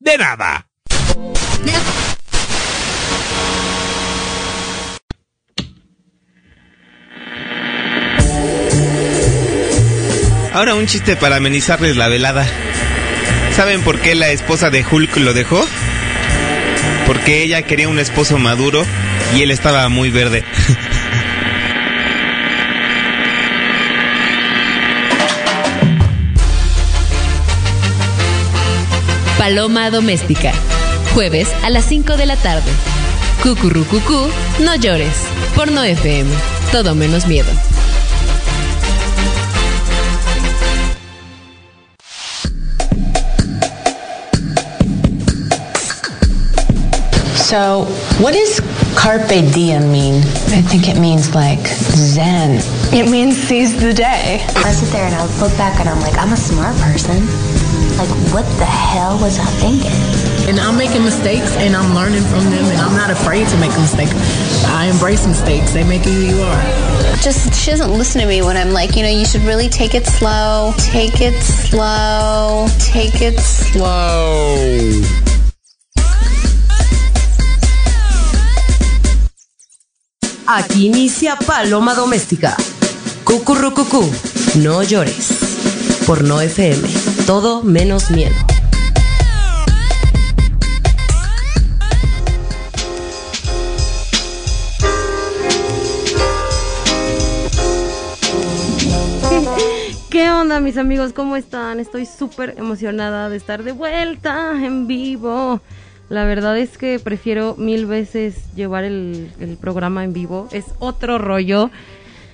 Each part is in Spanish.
de nada. Ahora un chiste para amenizarles la velada. ¿Saben por qué la esposa de Hulk lo dejó? Porque ella quería un esposo maduro y él estaba muy verde. Paloma Doméstica. Jueves a las 5 de la tarde. Cucurrucucú, no llores. Porno FM. Todo menos miedo. So, what does carpe diem mean? I think it means like zen. It means seize the day. I sit there and I look back and I'm like, I'm a smart person. Like, what the hell was I thinking? And I'm making mistakes and I'm learning from them and I'm not afraid to make a mistake. I embrace mistakes. They make you who you are. Just she doesn't listen to me when I'm like, you know, you should really take it slow. Take it slow. Take it slow. Aquí inicia Paloma Doméstica. Cucurrucucú, no llores. Por no FM, todo menos miedo. ¿Qué onda mis amigos? ¿Cómo están? Estoy súper emocionada de estar de vuelta en vivo. La verdad es que prefiero mil veces llevar el, el, programa en vivo. Es otro rollo.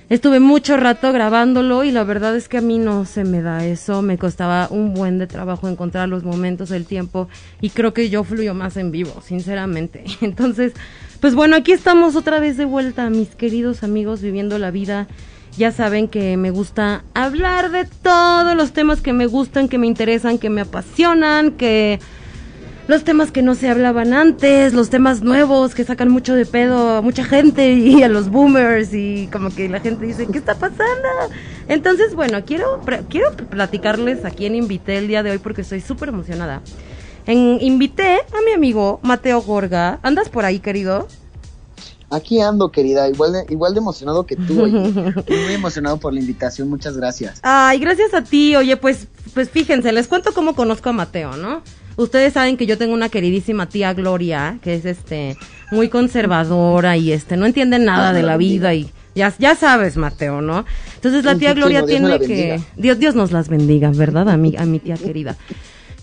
Estuve mucho rato grabándolo y la verdad es que a mí no se me da eso. Me costaba un buen de trabajo encontrar los momentos, el tiempo y creo que yo fluyo más en vivo, sinceramente. Entonces, pues bueno, aquí estamos otra vez de vuelta, mis queridos amigos, viviendo la vida. Ya saben que me gusta hablar de todos los temas que me gustan, que me interesan, que me apasionan, que los temas que no se hablaban antes, los temas nuevos que sacan mucho de pedo a mucha gente y a los boomers y como que la gente dice, ¿qué está pasando? Entonces, bueno, quiero, quiero platicarles a quién invité el día de hoy porque estoy súper emocionada. En, invité a mi amigo Mateo Gorga. ¿Andas por ahí, querido? Aquí ando, querida, igual de, igual de emocionado que tú. Oye. Muy emocionado por la invitación, muchas gracias. Ay, gracias a ti. Oye, pues, pues fíjense, les cuento cómo conozco a Mateo, ¿no? Ustedes saben que yo tengo una queridísima tía Gloria, que es este muy conservadora y este no entiende nada de la vida y ya, ya sabes, Mateo, ¿no? Entonces la tía Gloria tiene que Dios Dios nos las bendiga, ¿verdad? A mi a mi tía querida.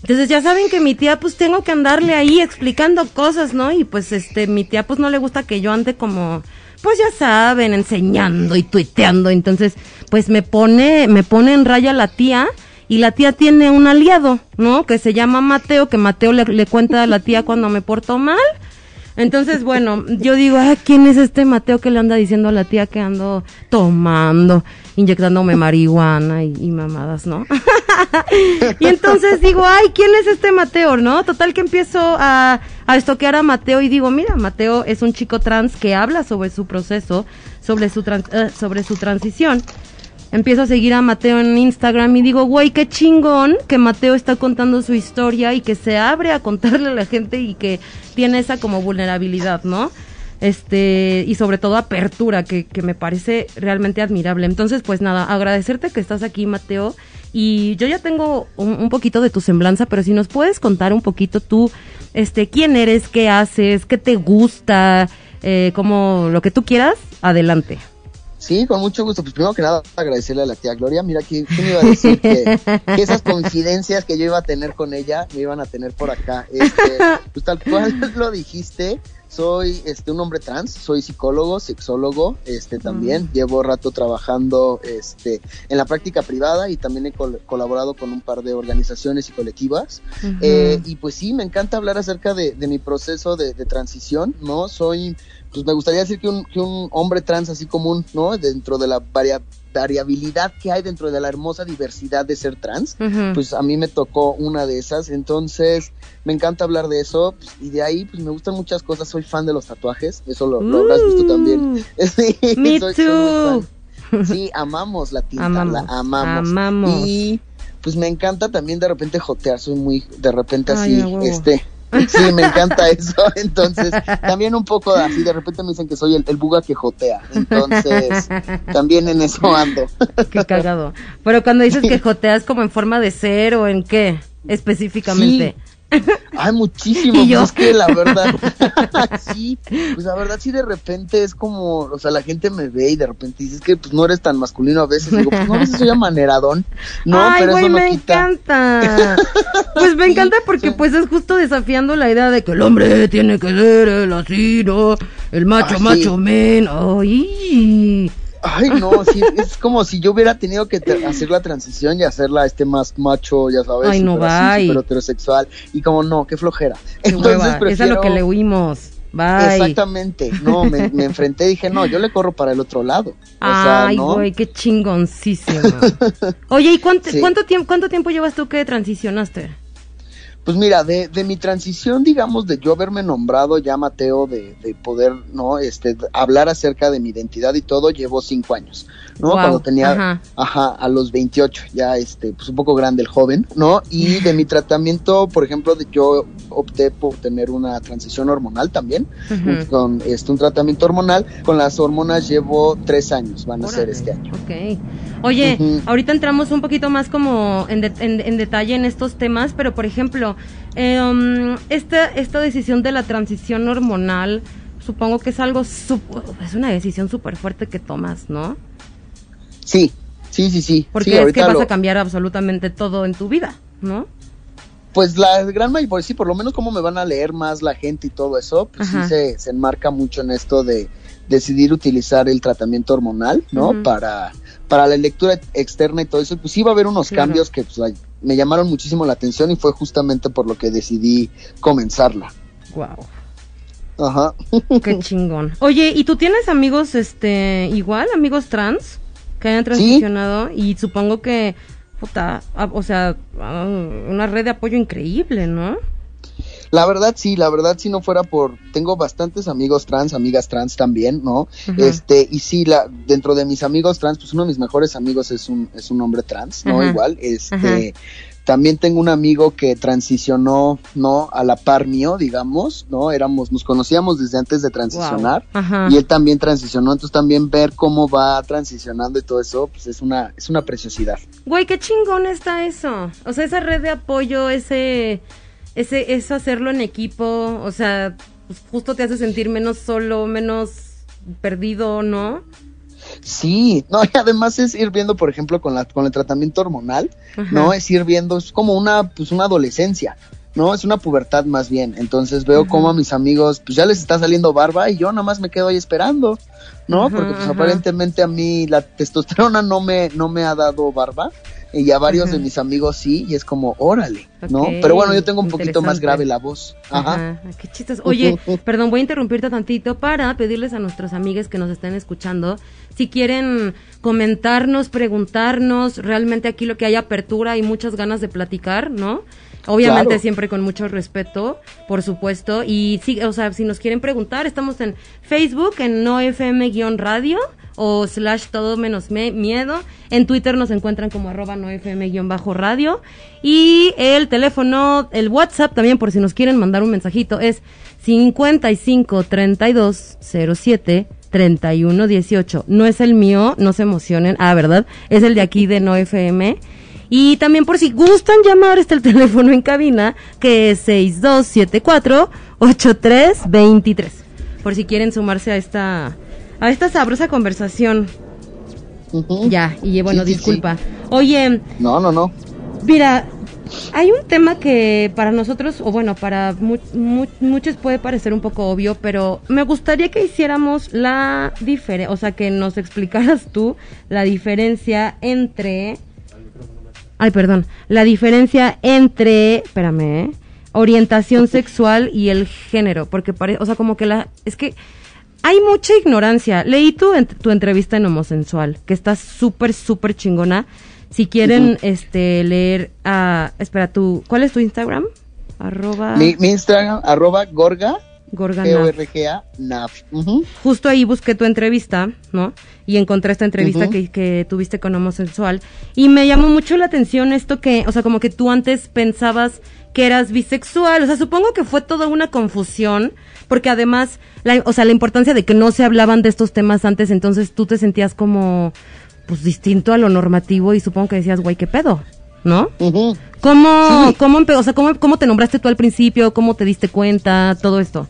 Entonces ya saben que mi tía pues tengo que andarle ahí explicando cosas, ¿no? Y pues este mi tía pues no le gusta que yo ande como pues ya saben, enseñando y tuiteando, entonces pues me pone me pone en raya la tía y la tía tiene un aliado, ¿no? Que se llama Mateo, que Mateo le, le cuenta a la tía cuando me porto mal. Entonces, bueno, yo digo, ah, ¿quién es este Mateo que le anda diciendo a la tía que ando tomando, inyectándome marihuana y, y mamadas, ¿no? y entonces digo, ay, ¿quién es este Mateo, no? Total que empiezo a, a estoquear a Mateo y digo, mira, Mateo es un chico trans que habla sobre su proceso, sobre su, trans, uh, sobre su transición empiezo a seguir a Mateo en Instagram y digo, güey, qué chingón que Mateo está contando su historia y que se abre a contarle a la gente y que tiene esa como vulnerabilidad, ¿no? Este, y sobre todo apertura, que, que me parece realmente admirable. Entonces, pues nada, agradecerte que estás aquí, Mateo. Y yo ya tengo un, un poquito de tu semblanza, pero si nos puedes contar un poquito tú, este, quién eres, qué haces, qué te gusta, eh, como lo que tú quieras, adelante. Sí, con mucho gusto. Pues primero que nada agradecerle a la tía Gloria. Mira, ¿quién, quién iba a decir que, que, esas coincidencias que yo iba a tener con ella me iban a tener por acá? Este, pues tal cual lo dijiste. soy este un hombre trans, soy psicólogo, sexólogo, este también llevo rato trabajando este en la práctica privada y también he colaborado con un par de organizaciones y colectivas eh, y pues sí me encanta hablar acerca de, mi proceso de, transición, no soy pues me gustaría decir que un, que un hombre trans así común, ¿no? Dentro de la variabilidad que hay dentro de la hermosa diversidad de ser trans, pues a mí me tocó una de esas, entonces me encanta hablar de eso pues, y de ahí pues me gustan muchas cosas, soy fan de los tatuajes, eso lo, habrás visto también. sí, Me too. sí, amamos la tinta, la amamos. Y pues me encanta también de repente jotear, soy muy de repente así, este Sí, me encanta eso. Entonces, también un poco así, de repente me dicen que soy el, buga que jotea. Entonces, también en eso ando. Qué cagado. Pero cuando dices que joteas como en forma de ser o en qué específicamente. Hay muchísimo, pues es que la verdad, sí, pues la verdad sí de repente es como, o sea, la gente me ve y de repente dices que pues no eres tan masculino a veces, digo, pues no a veces soy amaneradón, no, Ay, pero eso no me encanta, pues me encanta porque pues es justo desafiando la idea de que el hombre tiene que ser el así, ¿no? El macho, macho men, ay... Ay, no, sí, es como si yo hubiera tenido que hacer la transición y hacerla este más macho, ya sabes, Ay, no, super, heterosexual. Y como, no, qué flojera. Entonces Es a lo que le huimos. Bye. Exactamente, no, me, enfrenté y dije, no, yo le corro para el otro lado. Ay, güey, qué chingoncísimo. Oye, ¿y cuánto, cuánto, tiempo, cuánto tiempo llevas tú que transicionaste? Pues mira, de, de, mi transición, digamos, de yo haberme nombrado ya Mateo, de, de, poder, ¿no? Este, hablar acerca de mi identidad y todo, llevo cinco años, ¿no? Cuando tenía, ajá. a los 28, ya, este, pues un poco grande el joven, ¿no? Y de mi tratamiento, por ejemplo, de, yo opté por tener una transición hormonal también, con este, un tratamiento hormonal. Con las hormonas llevo tres años, van a ser este año. Ok. Oye, ahorita entramos un poquito más como en, en detalle en estos temas, pero por ejemplo, eh, esta, esta decisión de la transición hormonal, supongo que es algo, es una decisión súper fuerte que tomas, ¿no? Sí, sí, sí, sí. Porque es que vas a cambiar absolutamente todo en tu vida, ¿no? Pues la gran mayoría, pues sí, por lo menos cómo me van a leer más la gente y todo eso, pues sí se, se, enmarca mucho en esto de decidir utilizar el tratamiento hormonal, ¿no? Para para la lectura externa y todo eso, pues iba a haber unos cambios que pues, me llamaron muchísimo la atención y fue justamente por lo que decidí comenzarla. Wow. Ajá. Qué chingón. Oye, ¿y tú tienes amigos, este, igual, amigos trans que hayan transicionado? Y supongo que, puta, ah, o sea, ah, una red de apoyo increíble, ¿no? La verdad sí, la verdad si no fuera por tengo bastantes amigos trans, amigas trans también, ¿no? Este, y sí la dentro de mis amigos trans, pues uno de mis mejores amigos es un es un hombre trans, ¿no? Igual, este También tengo un amigo que transicionó, ¿no? A la par mío, digamos, ¿no? Éramos, nos conocíamos desde antes de transicionar y él también transicionó, entonces también ver cómo va transicionando y todo eso, pues es una, es una preciosidad. Güey, qué chingón está eso. O sea, esa red de apoyo, ese, ese, eso hacerlo en equipo, o sea, pues justo te hace sentir menos solo, menos perdido, ¿no? Sí, no, y además es ir viendo, por ejemplo, con la, con el tratamiento hormonal, ¿no? Es ir viendo, es como una, pues una adolescencia, ¿no? Es una pubertad más bien. Entonces veo como a mis amigos, pues ya les está saliendo barba y yo nada más me quedo ahí esperando, ¿no? Porque pues aparentemente a mí la testosterona no me, no me ha dado barba y a varios de mis amigos sí, y es como, órale, ¿no? Pero bueno, yo tengo un poquito más grave la voz. Ajá. Qué chistes. Oye, perdón, voy a interrumpirte tantito para pedirles a nuestros amigos que nos estén escuchando, si quieren comentarnos, preguntarnos, realmente aquí lo que hay apertura y muchas ganas de platicar, ¿no? Obviamente siempre con mucho respeto, por supuesto. Y sí, o sea, si nos quieren preguntar, estamos en Facebook, en NoFM-radio o slash todo menos miedo. En Twitter nos encuentran como arroba nofm-radio. Y el teléfono, el WhatsApp también, por si nos quieren mandar un mensajito, es 55 32 07 31 18. No es el mío, no se emocionen. Ah, ¿verdad? Es el de aquí de NoFM. Y también por si gustan llamar, está el teléfono en cabina, que es 6274 8323. Por si quieren sumarse a esta a esta sabrosa conversación. Ya, y bueno, disculpa. Oye. No, no, no. Mira, Hay un tema que para nosotros, o bueno, para muchos puede parecer un poco obvio, pero me gustaría que hiciéramos la diferencia, o sea, que nos explicaras tú la diferencia entre... Ay, perdón, la diferencia entre, espérame, ¿eh? orientación sexual y el género, porque parece, o sea, como que la, es que hay mucha ignorancia. Leí tu, tu entrevista en Homosensual, que está súper, súper chingona. Si quieren este leer a... espera, tú, ¿cuál es tu Instagram? Arroba... Mi, Instagram, arroba Gorga. Gorga Justo ahí busqué tu entrevista, ¿no? Y encontré esta entrevista que, que, tuviste con Homosensual. Y me llamó mucho la atención esto que, o sea, como que tú antes pensabas que eras bisexual. O sea, supongo que fue toda una confusión, porque además, la, o sea, la importancia de que no se hablaban de estos temas antes, entonces tú te sentías como, pues, distinto a lo normativo y supongo que decías, güey, ¿qué pedo? ¿No? ¿Cómo, cómo, o sea, cómo, cómo te nombraste tú al principio? ¿Cómo te diste cuenta? Todo esto.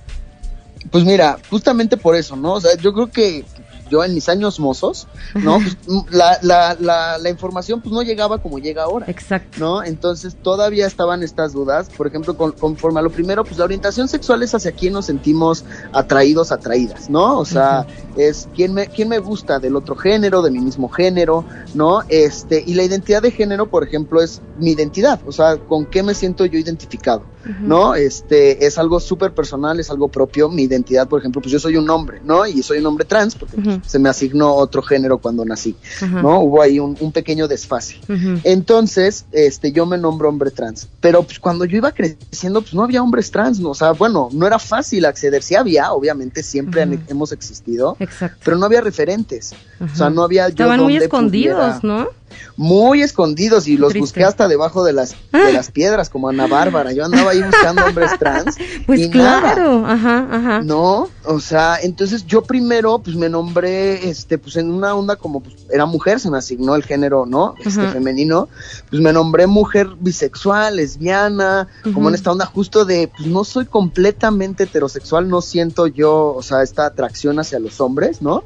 Pues mira, justamente por eso, ¿no? O sea, yo creo que yo en mis años mozos, ¿no? Pues, la, la, la, la, información pues no llegaba como llega ahora. Exacto. ¿No? Entonces todavía estaban estas dudas. Por ejemplo, conforme a lo primero, pues la orientación sexual es hacia quién nos sentimos atraídos, atraídas, ¿no? O sea, es quién me, quién me gusta del otro género, de mi mismo género, ¿no? Este, y la identidad de género, por ejemplo, es mi identidad, o sea, con qué me siento yo identificado, ¿no? Este, es algo súper personal, es algo propio. Mi identidad, por ejemplo, pues yo soy un hombre, ¿no? Y soy un hombre trans, porque se me asignó otro género cuando nací, ¿no? Hubo ahí un, pequeño desfase. Entonces, este, yo me nombro hombre trans, pero pues cuando yo iba creciendo, pues no había hombres trans, ¿no? o sea, bueno, no era fácil acceder, sí había, obviamente siempre hemos existido, pero no había referentes, o sea, no había... Estaban muy escondidos, ¿no? Muy escondidos y los busqué hasta debajo de las, de ah. las piedras, como Ana Bárbara. Yo andaba ahí buscando hombres trans. Pues y claro, ajá, ajá. No, o sea, entonces yo primero, pues me nombré, este, pues en una onda como, pues, era mujer, se me asignó el género, ¿no? Este, femenino. Pues me nombré mujer bisexual, lesbiana, como en esta onda justo de, pues no soy completamente heterosexual, no siento yo, o sea, esta atracción hacia los hombres, ¿no?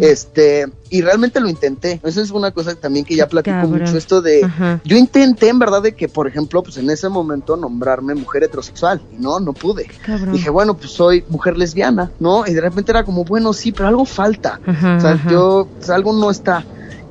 Este, y realmente lo intenté. Eso es una cosa también que ya platico mucho, esto de, yo intenté en verdad de que, por ejemplo, pues en ese momento nombrarme mujer heterosexual, y no, no pude. Dije, bueno, pues soy mujer lesbiana, ¿no? Y de repente era como, bueno, sí, pero algo falta. o sea, yo, pues, algo no está.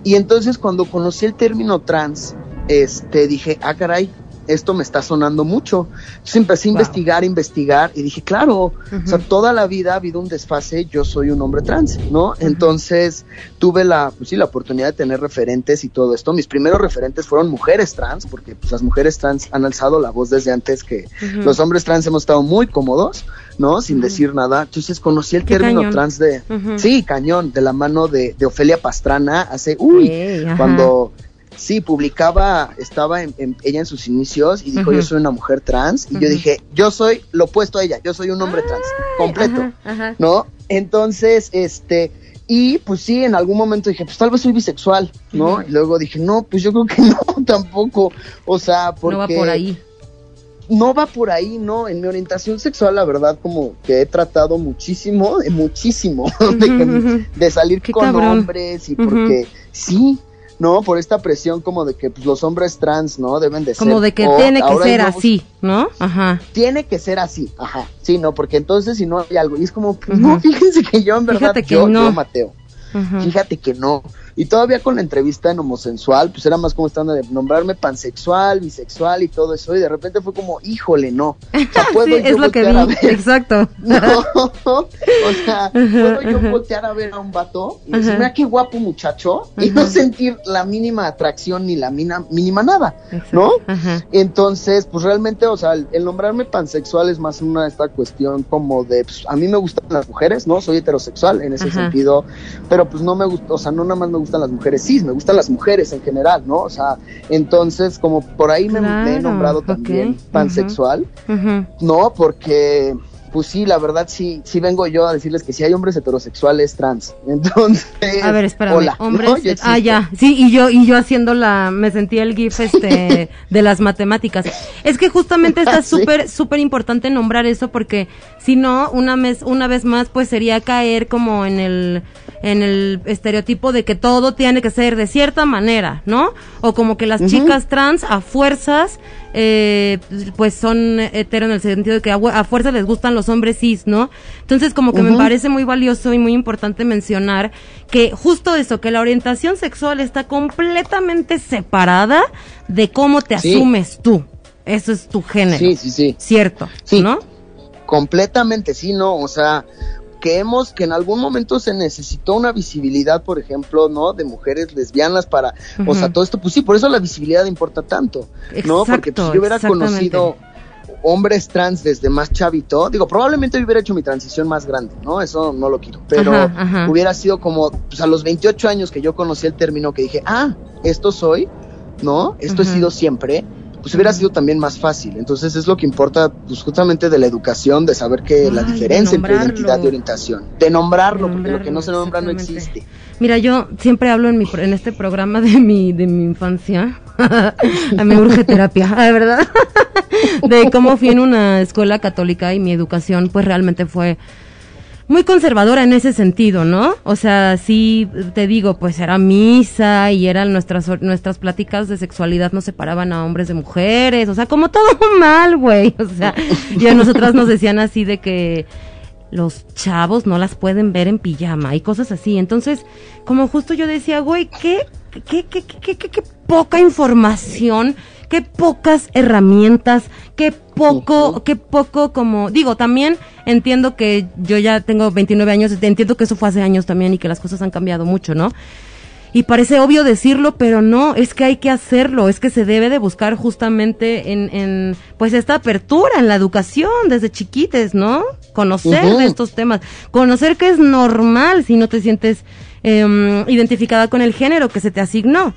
Y entonces cuando conocí el término trans, este, dije, ah, caray, esto me está sonando mucho. Entonces empecé a investigar, investigar y dije, claro, o sea, toda la vida ha habido un desfase, yo soy un hombre trans, ¿no? Entonces tuve la, pues sí, la oportunidad de tener referentes y todo esto. Mis primeros referentes fueron mujeres trans, porque pues, las mujeres trans han alzado la voz desde antes que los hombres trans hemos estado muy cómodos, ¿no? Sin decir nada. Entonces conocí el término trans de, sí, cañón, de la mano de, de Ofelia Pastrana hace, uy, cuando Sí, publicaba, estaba en, ella en sus inicios y dijo, yo soy una mujer trans. Y yo dije, yo soy lo opuesto a ella, yo soy un hombre trans, completo, ¿no? Entonces, este, y pues sí, en algún momento dije, pues tal vez soy bisexual, ¿no? Y luego dije, no, pues yo creo que no, tampoco. O sea, porque... No va por ahí. No va por ahí, no. En mi orientación sexual, la verdad, como que he tratado muchísimo, muchísimo, de, salir con hombres y porque sí, ¿no? Por esta presión como de que pues, los hombres trans, ¿no? Deben de ser. Como de que tiene que ser así, ¿no? Ajá. Tiene que ser así, ajá. Sí, ¿no? Porque entonces si no hay algo. Y es como, pues, no, fíjense que yo en verdad, que yo, no. yo Mateo. Fíjate que no. Y todavía con la entrevista en homosensual, pues era más como estando de nombrarme pansexual, bisexual y todo eso. Y de repente fue como, híjole, no. O sea, puedo yo es lo que vi. Exacto. No. o sea, puedo yo voltear a ver a un vato y decir, mira qué guapo muchacho, y no sentir la mínima atracción ni la mínima nada, ¿no? Entonces, pues realmente, o sea, el, nombrarme pansexual es más una esta cuestión como de, pues, a mí me gustan las mujeres, ¿no? Soy heterosexual en ese sentido, pero pues no me gusta, o sea, no nada más me gustan las mujeres cis, me gustan las mujeres en general, ¿no? O sea, entonces como por ahí me, he nombrado también pansexual, ¿no? Porque pues sí, la verdad sí, sí vengo yo a decirles que si hay hombres heterosexuales trans. Entonces, a ver, espérame, hola, hombres, ah ya, sí, y yo y yo haciendo la me sentí el gif este de las matemáticas. Es que justamente está súper súper importante nombrar eso porque si no una vez una vez más pues sería caer como en el en el estereotipo de que todo tiene que ser de cierta manera, ¿no? O como que las chicas trans a fuerzas eh, pues son hetero en el sentido de que a, a, fuerza les gustan los hombres cis, ¿no? Entonces como que me parece muy valioso y muy importante mencionar que justo eso, que la orientación sexual está completamente separada de cómo te asumes tú. Eso es tu género. Sí, sí, sí. Cierto, sí. ¿no? Completamente, sí, no, o sea, que hemos, que en algún momento se necesitó una visibilidad, por ejemplo, ¿no? De mujeres lesbianas para, o sea, todo esto, pues sí, por eso la visibilidad importa tanto, ¿no? Porque pues, si yo hubiera conocido hombres trans desde más chavito, digo, probablemente hubiera hecho mi transición más grande, ¿no? Eso no lo quiero, pero Ajá, ajá. hubiera sido como, pues a los 28 años que yo conocí el término que dije, ah, esto soy, ¿no? Esto he sido siempre, pues hubiera sido también más fácil. Entonces es lo que importa, pues justamente de la educación, de saber que la Ay, de diferencia entre identidad y orientación, de nombrarlo, De porque lo que no se nombra no existe. Mira, yo siempre hablo en mi en este programa de mi de mi infancia. A mí me urge terapia, ah, ¿verdad? de cómo fui en una escuela católica y mi educación pues realmente fue muy conservadora en ese sentido, ¿no? O sea, sí te digo, pues era misa y eran nuestras nuestras pláticas de sexualidad no separaban a hombres de mujeres, o sea, como todo mal, güey. O sea, y a nosotras nos decían así de que los chavos no las pueden ver en pijama y cosas así. Entonces, como justo yo decía, güey, qué, qué, qué, qué, qué, qué- qué poca información, qué pocas herramientas, qué poco, qué poco como, digo, también entiendo que yo ya tengo 29 años, entiendo que eso fue hace años también y que las cosas han cambiado mucho, ¿no? Y parece obvio decirlo, pero no, es que hay que hacerlo, es que se debe de buscar justamente en, en pues esta apertura en la educación desde chiquites, ¿no? Conocer de estos temas, conocer que es normal si no te sientes em, identificada con el género que se te asignó.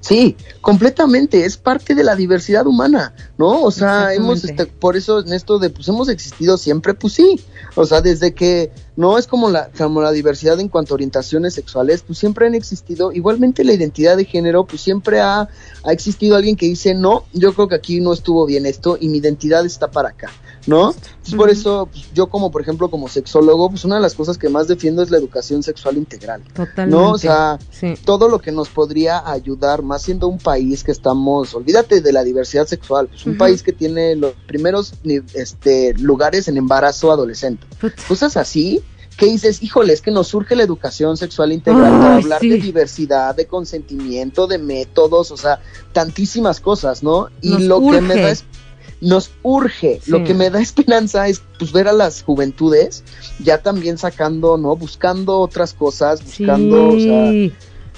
Sí, completamente, es parte de la diversidad humana, ¿no? O sea, hemos, este, por eso en esto de, pues hemos existido siempre, pues sí, o sea, desde que no es como la, como la diversidad en cuanto a orientaciones sexuales, pues siempre han existido, igualmente la identidad de género, pues siempre ha, ha existido alguien que dice, no, yo creo que aquí no estuvo bien esto y mi identidad está para acá, ¿no? Por eso, pues, yo como, por ejemplo, como sexólogo, pues una de las cosas que más defiendo es la educación sexual integral. Totalmente. No, o sea, Sí. todo lo que nos podría ayudar, más siendo un país que estamos, olvídate de la diversidad sexual, pues un país que tiene los primeros este, lugares en embarazo adolescente. Cosas así que dices, híjole, es que nos surge la educación sexual integral para hablar sí. de diversidad, de consentimiento, de métodos, o sea, tantísimas cosas, ¿no? Y Nos lo que me da es nos urge, Sí. lo que me da esperanza es pues ver a las juventudes ya también sacando, ¿no? Buscando otras cosas, buscando, o sea,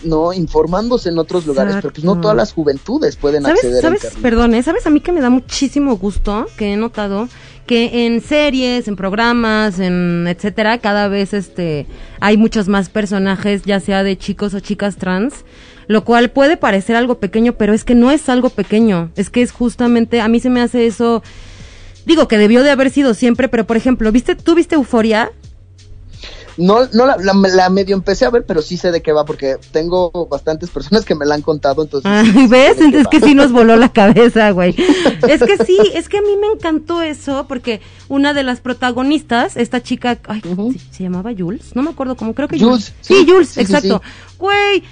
no, informándose en otros lugares, pero pues no todas las juventudes pueden ¿Sabes, acceder a sabes, internet. perdón, eh? ¿sabes a mí que me da muchísimo gusto que he notado que en series, en programas, en etcétera, cada vez este hay muchos más personajes, ya sea de chicos o chicas trans, lo cual puede parecer algo pequeño, pero es que no es algo pequeño, es que es justamente a mí se me hace eso digo que debió de haber sido siempre, pero por ejemplo, ¿viste tú viste Euforia? No, no la, la- la medio empecé a ver, pero sí sé de qué va, porque tengo bastantes personas que me la han contado, entonces... sé ¿ves? Entonces va. que sí nos voló la cabeza, güey. Es que sí, es que a mí me encantó eso, porque una de las protagonistas, esta chica, ay, ¿se, se llamaba Jules? No me acuerdo cómo, creo que Jules, Sí, sí, Jules, sí, sí, exacto. Güey,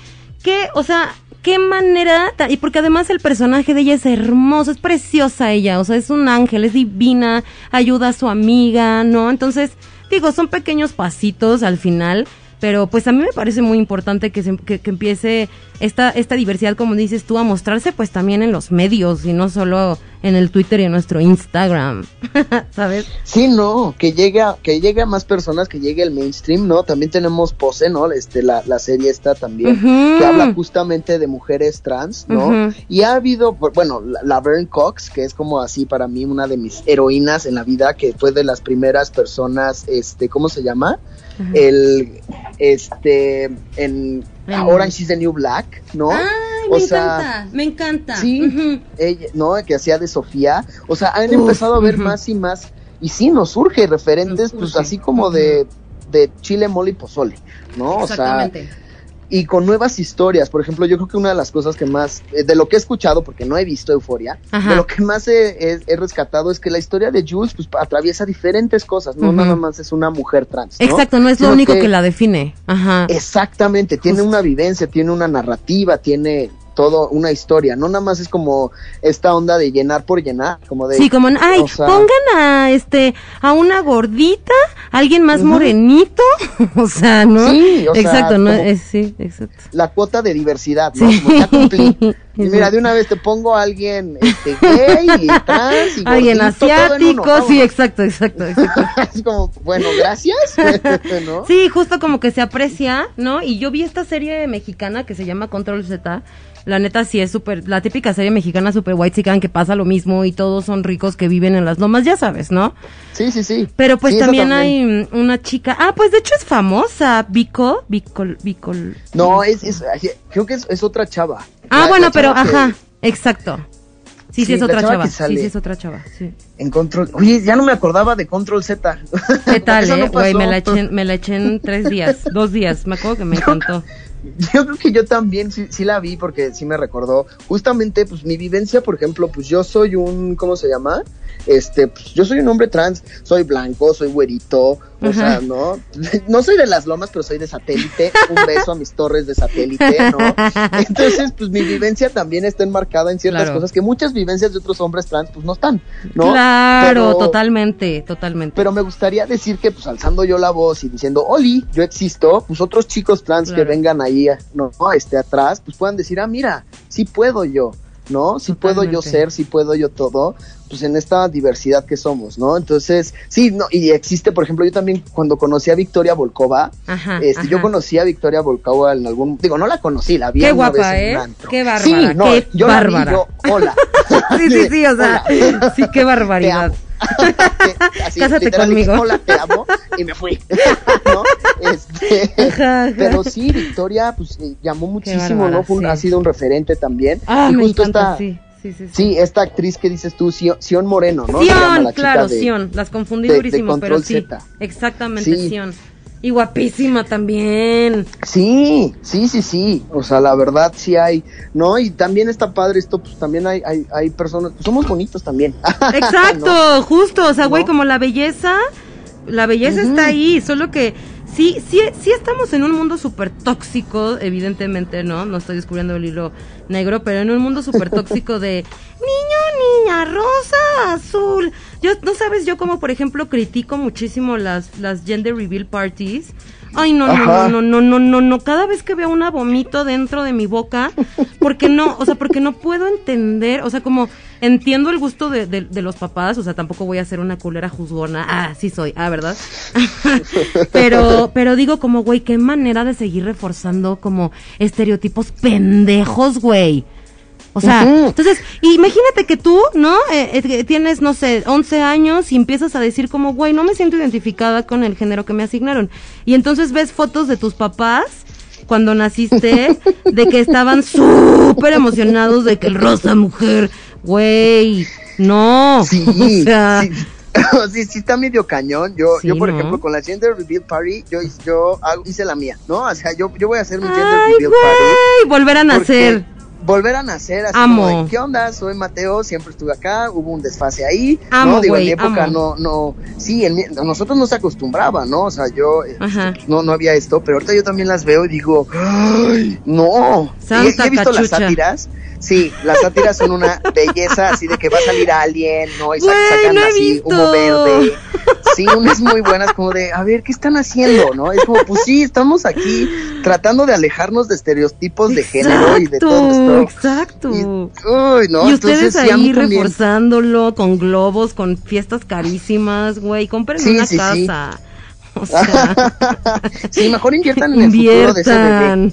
qué, o sea, qué manera, y porque además el personaje de ella es hermoso, es preciosa ella, o sea, es un ángel, es divina, ayuda a su amiga, ¿no? Entonces, digo, son pequeños pasitos al final, pero pues a mí me parece muy importante que, se- que, empiece esta, esta diversidad, como dices tú, a mostrarse pues también en los medios y no solo en el Twitter y en nuestro Instagram, ¿sabes? Sí, no, que llegue, a, que llegue a más personas, que llegue el mainstream, ¿no? También tenemos Pose, ¿no? Este, la, la serie esta también, que habla justamente de mujeres trans, ¿no? Y ha habido, bu- bueno, la, Laverne Cox, que es como así para mí una de mis heroínas en la vida, que fue de las primeras personas, este, ¿cómo se llama? El, este, en En- Orange is the New Black, ¿no? Ay, O me sea, encanta, me encanta. Sí, ella, ¿no? Que hacía de Sofía. O sea, han Uf, empezado a ver más y más. Y sí, nos surge referentes, Nos pues así como de, de chile, mole y pozole, ¿no? O sea, Exactamente. Y con nuevas historias. Por ejemplo, yo creo que una de las cosas que más, eh, de lo que he escuchado, porque no he visto Euforia, de lo que más he, he- he rescatado es que la historia de Jules, pues atraviesa diferentes cosas, no nada más es una mujer trans. ¿no? Exacto, no es lo Sino único que... la define. Ajá. Exactamente, tiene una vivencia, tiene una narrativa, tiene todo una historia, no nada más es como esta onda de llenar por llenar, como de Sí, como ay, pongan a este a una gordita, alguien más morenito, o sea, ¿no? Sí, o exacto, no es, sí, exacto. La cuota de diversidad, ¿no? Como ya cumplí. Y mira, de una vez te pongo a alguien este, gay y trans y Alguien asiático, sí, exacto, exacto, exacto. es como, bueno, gracias. ¿no? Sí, justo como que se aprecia, ¿no? Y yo vi esta serie mexicana que se llama Control Z. La neta sí es súper, la típica serie mexicana super white chican que pasa lo mismo y todos son ricos que viven en las lomas, ya sabes, ¿no? Sí, sí, sí. Pero pues Sí, también, hay una chica, ah, pues de hecho es famosa, Vico, Vicol, Vicol. No, es, es, creo que es, es otra chava. Ah, La- bueno, la pero, que- ajá, exacto. Sí, sí, Sí, es otra chava Sí, sí, es otra chava. Sí. En control. Oye, ya no me acordaba de Control Z. ¿Qué tal, eh? Güey, me, la eché, me la eché en tres días, dos días. Me acuerdo que me encantó. Yo creo que yo también sí, sí la vi porque sí me recordó. Justamente, pues mi vivencia, por ejemplo, pues yo soy un, ¿cómo se llama? Este, pues yo soy un hombre trans, soy blanco, soy güerito, o sea, ¿no? No soy de las lomas, pero soy de satélite. Un beso a mis torres de satélite, ¿no? Entonces, pues mi vivencia también está enmarcada en ciertas Claro. cosas que muchas vivencias de otros hombres trans, pues no están, ¿no? Claro, Pero- totalmente, totalmente. Pero me gustaría decir que, pues, alzando yo la voz y diciendo, Oli, yo existo, pues otros chicos trans que vengan ahí, no, este, atrás, pues puedan decir, ah, mira, sí puedo yo, ¿no? Sí puedo yo ser, sí puedo yo todo, pues en esta diversidad que somos, ¿no? Entonces, sí, no, y existe, por ejemplo, yo también cuando conocí a Victoria Volkova, Ajá, este, yo conocí a Victoria Volkova en algún, digo, no la conocí, la vi Qué una guapa, vez en ¿eh? un. Qué bárbara, Sí, no, qué yo la vi, bárbara. yo, hola. Sí, sí, sí, o sea, Hola. sí, qué barbaridad. Así, Cásate conmigo. dije, Hola, te amo y me fui. ¿No? Este, pero sí, Victoria, pues eh, llamó muchísimo, bárbara, ¿no? Fue un- sí. Ha sido un referente también. Ah, y me justo esta, sí, sí, sí. sí. esta actriz que dices tú, Sion, Moreno, ¿no? Llama Sion, la claro, de- Sion. Las confundí de- de durísimo, pero sí. Z. Exactamente. Sion. Y guapísima también. Sí, sí, sí, sí. O sea, la verdad sí hay, ¿no? Y también está padre esto, pues también hay, hay, hay personas, pues somos bonitos también. Exacto, justo, o sea, güey, ¿No? como la belleza, la belleza está ahí, solo que sí, sí, sí estamos en un mundo súper tóxico, evidentemente, ¿no? No estoy descubriendo el hilo negro, pero en un mundo súper tóxico de rosa, azul. Yo, no sabes, yo como por ejemplo critico muchísimo las, las gender reveal parties. Ay, no, no, Ajá. no, no, no, no, no. Cada vez que veo una vomito dentro de mi boca, porque no, o sea, porque no puedo entender, o sea, como entiendo el gusto de, de- de los papás, o sea, tampoco voy a ser una culera juzgona. Ah, sí soy, ah, ¿verdad? pero, pero digo como, güey, qué manera de seguir reforzando como estereotipos pendejos, güey. O sea, Ujú. entonces, imagínate que tú, ¿no? Eh, eh, tienes, no sé, 11 años y empiezas a decir como, güey, no me siento identificada con el género que me asignaron. Y entonces ves fotos de tus papás cuando naciste, de que estaban súper emocionados de que el rosa mujer, güey, no. Sí, o sea, sí. sí, sí está medio cañón. Yo, Sí, yo por ¿no? ejemplo, con la Gender Reveal Party, yo, hice- yo hago- hice la mía, ¿no? O sea, yo, yo voy a hacer mi Gender ay, Reveal Party. güey, volver a nacer. Volver a nacer, así Amo. como de, ¿qué onda? Soy Mateo, siempre estuve acá, hubo un desfase ahí, Amo, ¿no? Digo, en mi época amo. no, no, sí, en mi- nosotros no se acostumbraba, ¿no? O sea, yo, Ajá. no, no había esto, pero ahorita yo también las veo y digo, ¡ay, no! Santa y he visto las sátiras, sí, las sátiras son una belleza, así de que va a salir alguien, ¿no? Y Güey, sacan no así visto. humo verde. Sí, unas muy buenas, como de, a ver, ¿qué están haciendo, no? Es como, pues sí, estamos aquí tratando de alejarnos de estereotipos de género y de todo esto. Exacto. Y, uy, no, y entonces ustedes sí, mí ahí reforzándolo con globos, con fiestas carísimas, güey, compren Sí, una sí, sí. casa. O sea, Sí, mejor inviertan en el futuro de ese bebé.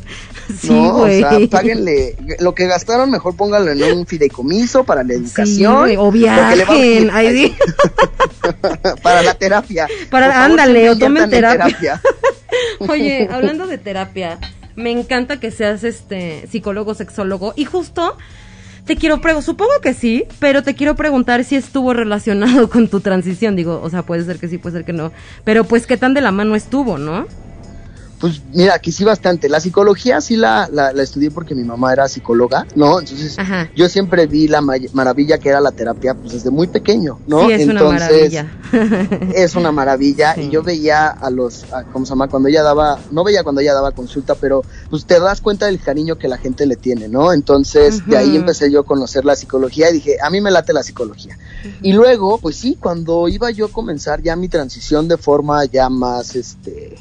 Sí, no, o güey. sea, páguenle lo que gastaron, mejor pónganlo en un fideicomiso para la Sí, educación. güey, o viajen. Ay, sí. para la terapia. Para- favor, ándale, sí o tomen en terapia. Oye, hablando de terapia, me encanta que seas este psicólogo, sexólogo y justo te quiero preguntar, supongo que sí, pero te quiero preguntar si estuvo relacionado con tu transición, digo, o sea, puede ser que sí, puede ser que no, pero pues qué tan de la mano estuvo, ¿no? Pues mira, que sí bastante. La psicología sí la, la, estudié porque mi mamá era psicóloga, ¿no? Entonces yo siempre vi la maravilla que era la terapia pues desde muy pequeño, ¿no? Sí, es Entonces, una maravilla. es una maravilla. Y yo veía a los, ¿cómo se llama? Cuando ella daba, no veía cuando ella daba consulta, pero pues te das cuenta del cariño que la gente le tiene, ¿no? Entonces de ahí empecé yo a conocer la psicología y dije, a mí me late la psicología. Y luego, pues sí, cuando iba yo a comenzar ya mi transición de forma ya más, este,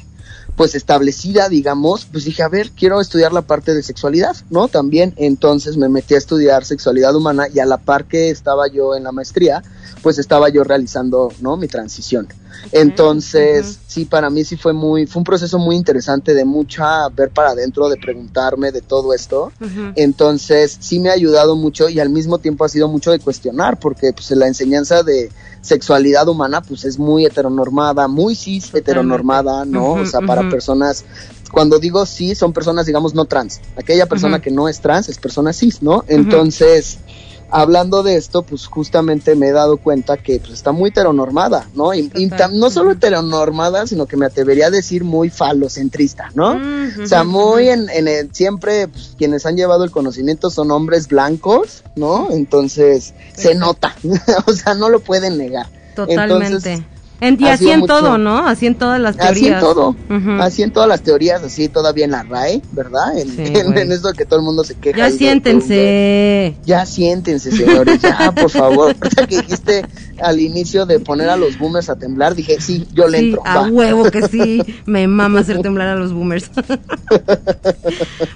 pues establecida, digamos, pues dije, a ver, quiero estudiar la parte de sexualidad, ¿no? También, entonces me metí a estudiar sexualidad humana y a la par que estaba yo en la maestría, pues estaba yo realizando, ¿no? Mi transición. Entonces, sí, para mí sí fue muy, fue un proceso muy interesante de mucha ver para adentro, de preguntarme de todo esto. Entonces, sí me ha ayudado mucho y al mismo tiempo ha sido mucho de cuestionar, porque pues la enseñanza de sexualidad humana pues es muy heteronormada, muy cis heteronormada, ¿no? o sea, para personas cuando digo cis, son personas, digamos, no trans. Aquella persona que no es trans es persona cis, ¿no? Entonces, hablando de esto, pues justamente me he dado cuenta que pues, está muy heteronormada, ¿no? Y, no solo heteronormada, sino que me atrevería a decir muy falocentrista, ¿no? o sea, muy en, en siempre pues, quienes han llevado el conocimiento son hombres blancos, ¿no? Entonces se nota, o sea, no lo pueden negar. Totalmente. Y así en todo, ¿no? Así en todas las teorías. Así en todo. Así en todas las teorías, así todavía en la RAE, ¿verdad? En, eso que todo el mundo se queja. Ya siéntense. ya siéntense, señores. Ya, por favor. Ahorita que dijiste al inicio de poner a los boomers a temblar, dije, sí, yo le entro. A huevo que sí. Me mama hacer temblar a los boomers.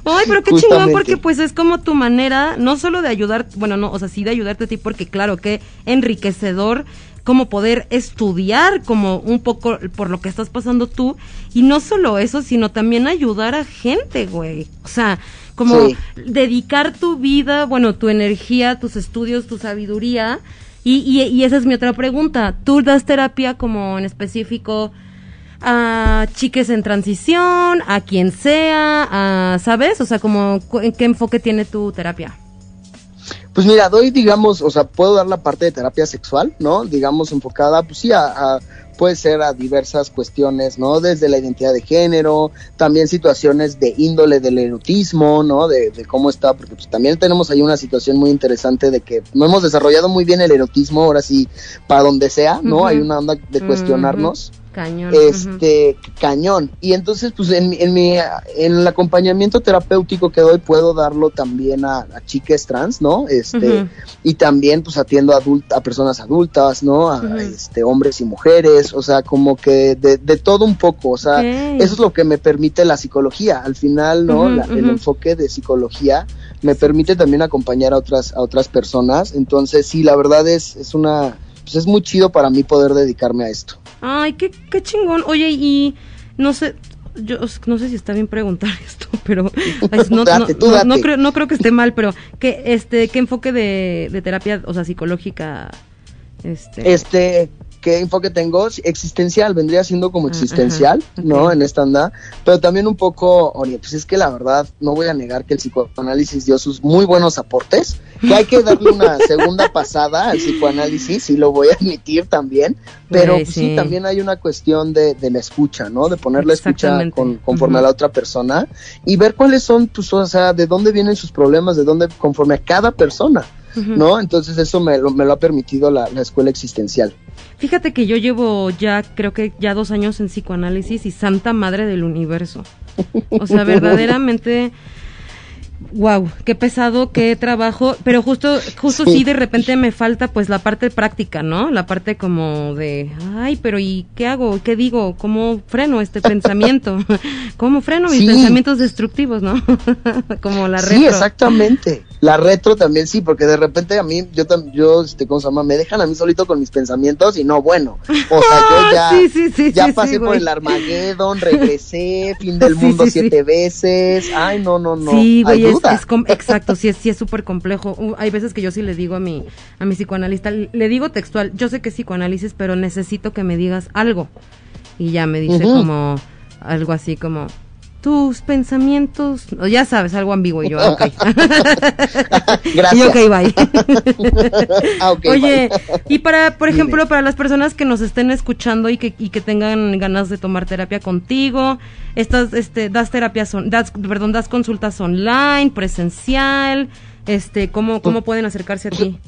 Ay, pero qué chingón, porque pues es como tu manera, no solo de ayudar, bueno, no, o sea, sí de ayudarte a ti, porque claro, que enriquecedor cómo poder estudiar como un poco por lo que estás pasando tú y no solo eso, sino también ayudar a gente, güey. O sea, como dedicar tu vida, bueno, tu energía, tus estudios, tu sabiduría. Y, y, esa es mi otra pregunta. ¿Tú das terapia como en específico a chiques en transición, a quien sea, a, ¿sabes? O sea, como, ¿en qué enfoque tiene tu terapia? Pues mira, doy, digamos, o sea, puedo dar la parte de terapia sexual, ¿no? Digamos, enfocada, pues sí, a, puede ser a diversas cuestiones, ¿no? Desde la identidad de género, también situaciones de índole del erotismo, ¿no? De, cómo está, porque pues también tenemos ahí una situación muy interesante de que no hemos desarrollado muy bien el erotismo, ahora sí, para donde sea, ¿no? Hay una onda de cuestionarnos. Cañón. Este, cañón. Y entonces, pues en, en, mi, en el acompañamiento terapéutico que doy, puedo darlo también a, a chiques trans, ¿no? Este, y también, pues atiendo a, a personas adultas, ¿no? A este, hombres y mujeres, o sea, como que de, de todo un poco, o sea, eso es lo que me permite la psicología. Al final, ¿no? el enfoque de psicología me permite también acompañar a otras, a otras personas. Entonces, sí, la verdad es, es una, pues es muy chido para mí poder dedicarme a esto. Ay, qué, qué chingón. Oye, y no sé, yo no sé si está bien preguntar esto, pero no, no, creo, no creo que esté mal, pero ¿qué, este, qué enfoque de, de terapia, o sea, psicológica? Este, este qué enfoque tengo, existencial, vendría siendo como existencial, ¿no? En esta anda, pero también un poco, oye, pues es que la verdad, no voy a negar que el psicoanálisis dio sus muy buenos aportes, que hay que darle una segunda pasada al psicoanálisis, y lo voy a admitir también, pero pues sí. también hay una cuestión de, de, la escucha, ¿no? De poner la escucha con, conforme a la otra persona y ver cuáles son tus, o sea, de dónde vienen sus problemas, de dónde, conforme a cada persona. ¿No? Entonces eso me lo, me lo ha permitido la, la, escuela existencial. Fíjate que yo llevo ya, creo que ya dos años en psicoanálisis y santa madre del universo. O sea, verdaderamente wow, qué pesado, qué trabajo, pero justo, justo sí. de repente me falta pues la parte práctica, ¿no? La parte como de, ay, pero ¿y qué hago? ¿Qué digo? ¿Cómo freno este pensamiento? ¿Cómo freno mis pensamientos destructivos, no? como la retro. Sí, exactamente. La retro también sí, porque de repente a mí, yo, yo este, ¿cómo se llama? Me dejan a mí solito con mis pensamientos y no, bueno. O sea, yo ya, ya pasé por el Armageddon, regresé, fin del mundo siete veces. Ay, no, no, no. Sí, güey, exacto, sí es sí es súper complejo. hay veces que yo sí le digo a mi a mi psicoanalista, le digo textual, yo sé que es psicoanálisis, pero necesito que me digas algo. Y ya me dice como algo así como tus pensamientos, ya sabes, algo ambiguo y yo, ok. Gracias. Y ok, bye. Ah, Oye, y para, por ejemplo, para las personas que nos estén escuchando y que, y que tengan ganas de tomar terapia contigo, estás, este, das terapias, das, perdón, das consultas online, presencial, este, ¿cómo, cómo pueden acercarse a ti?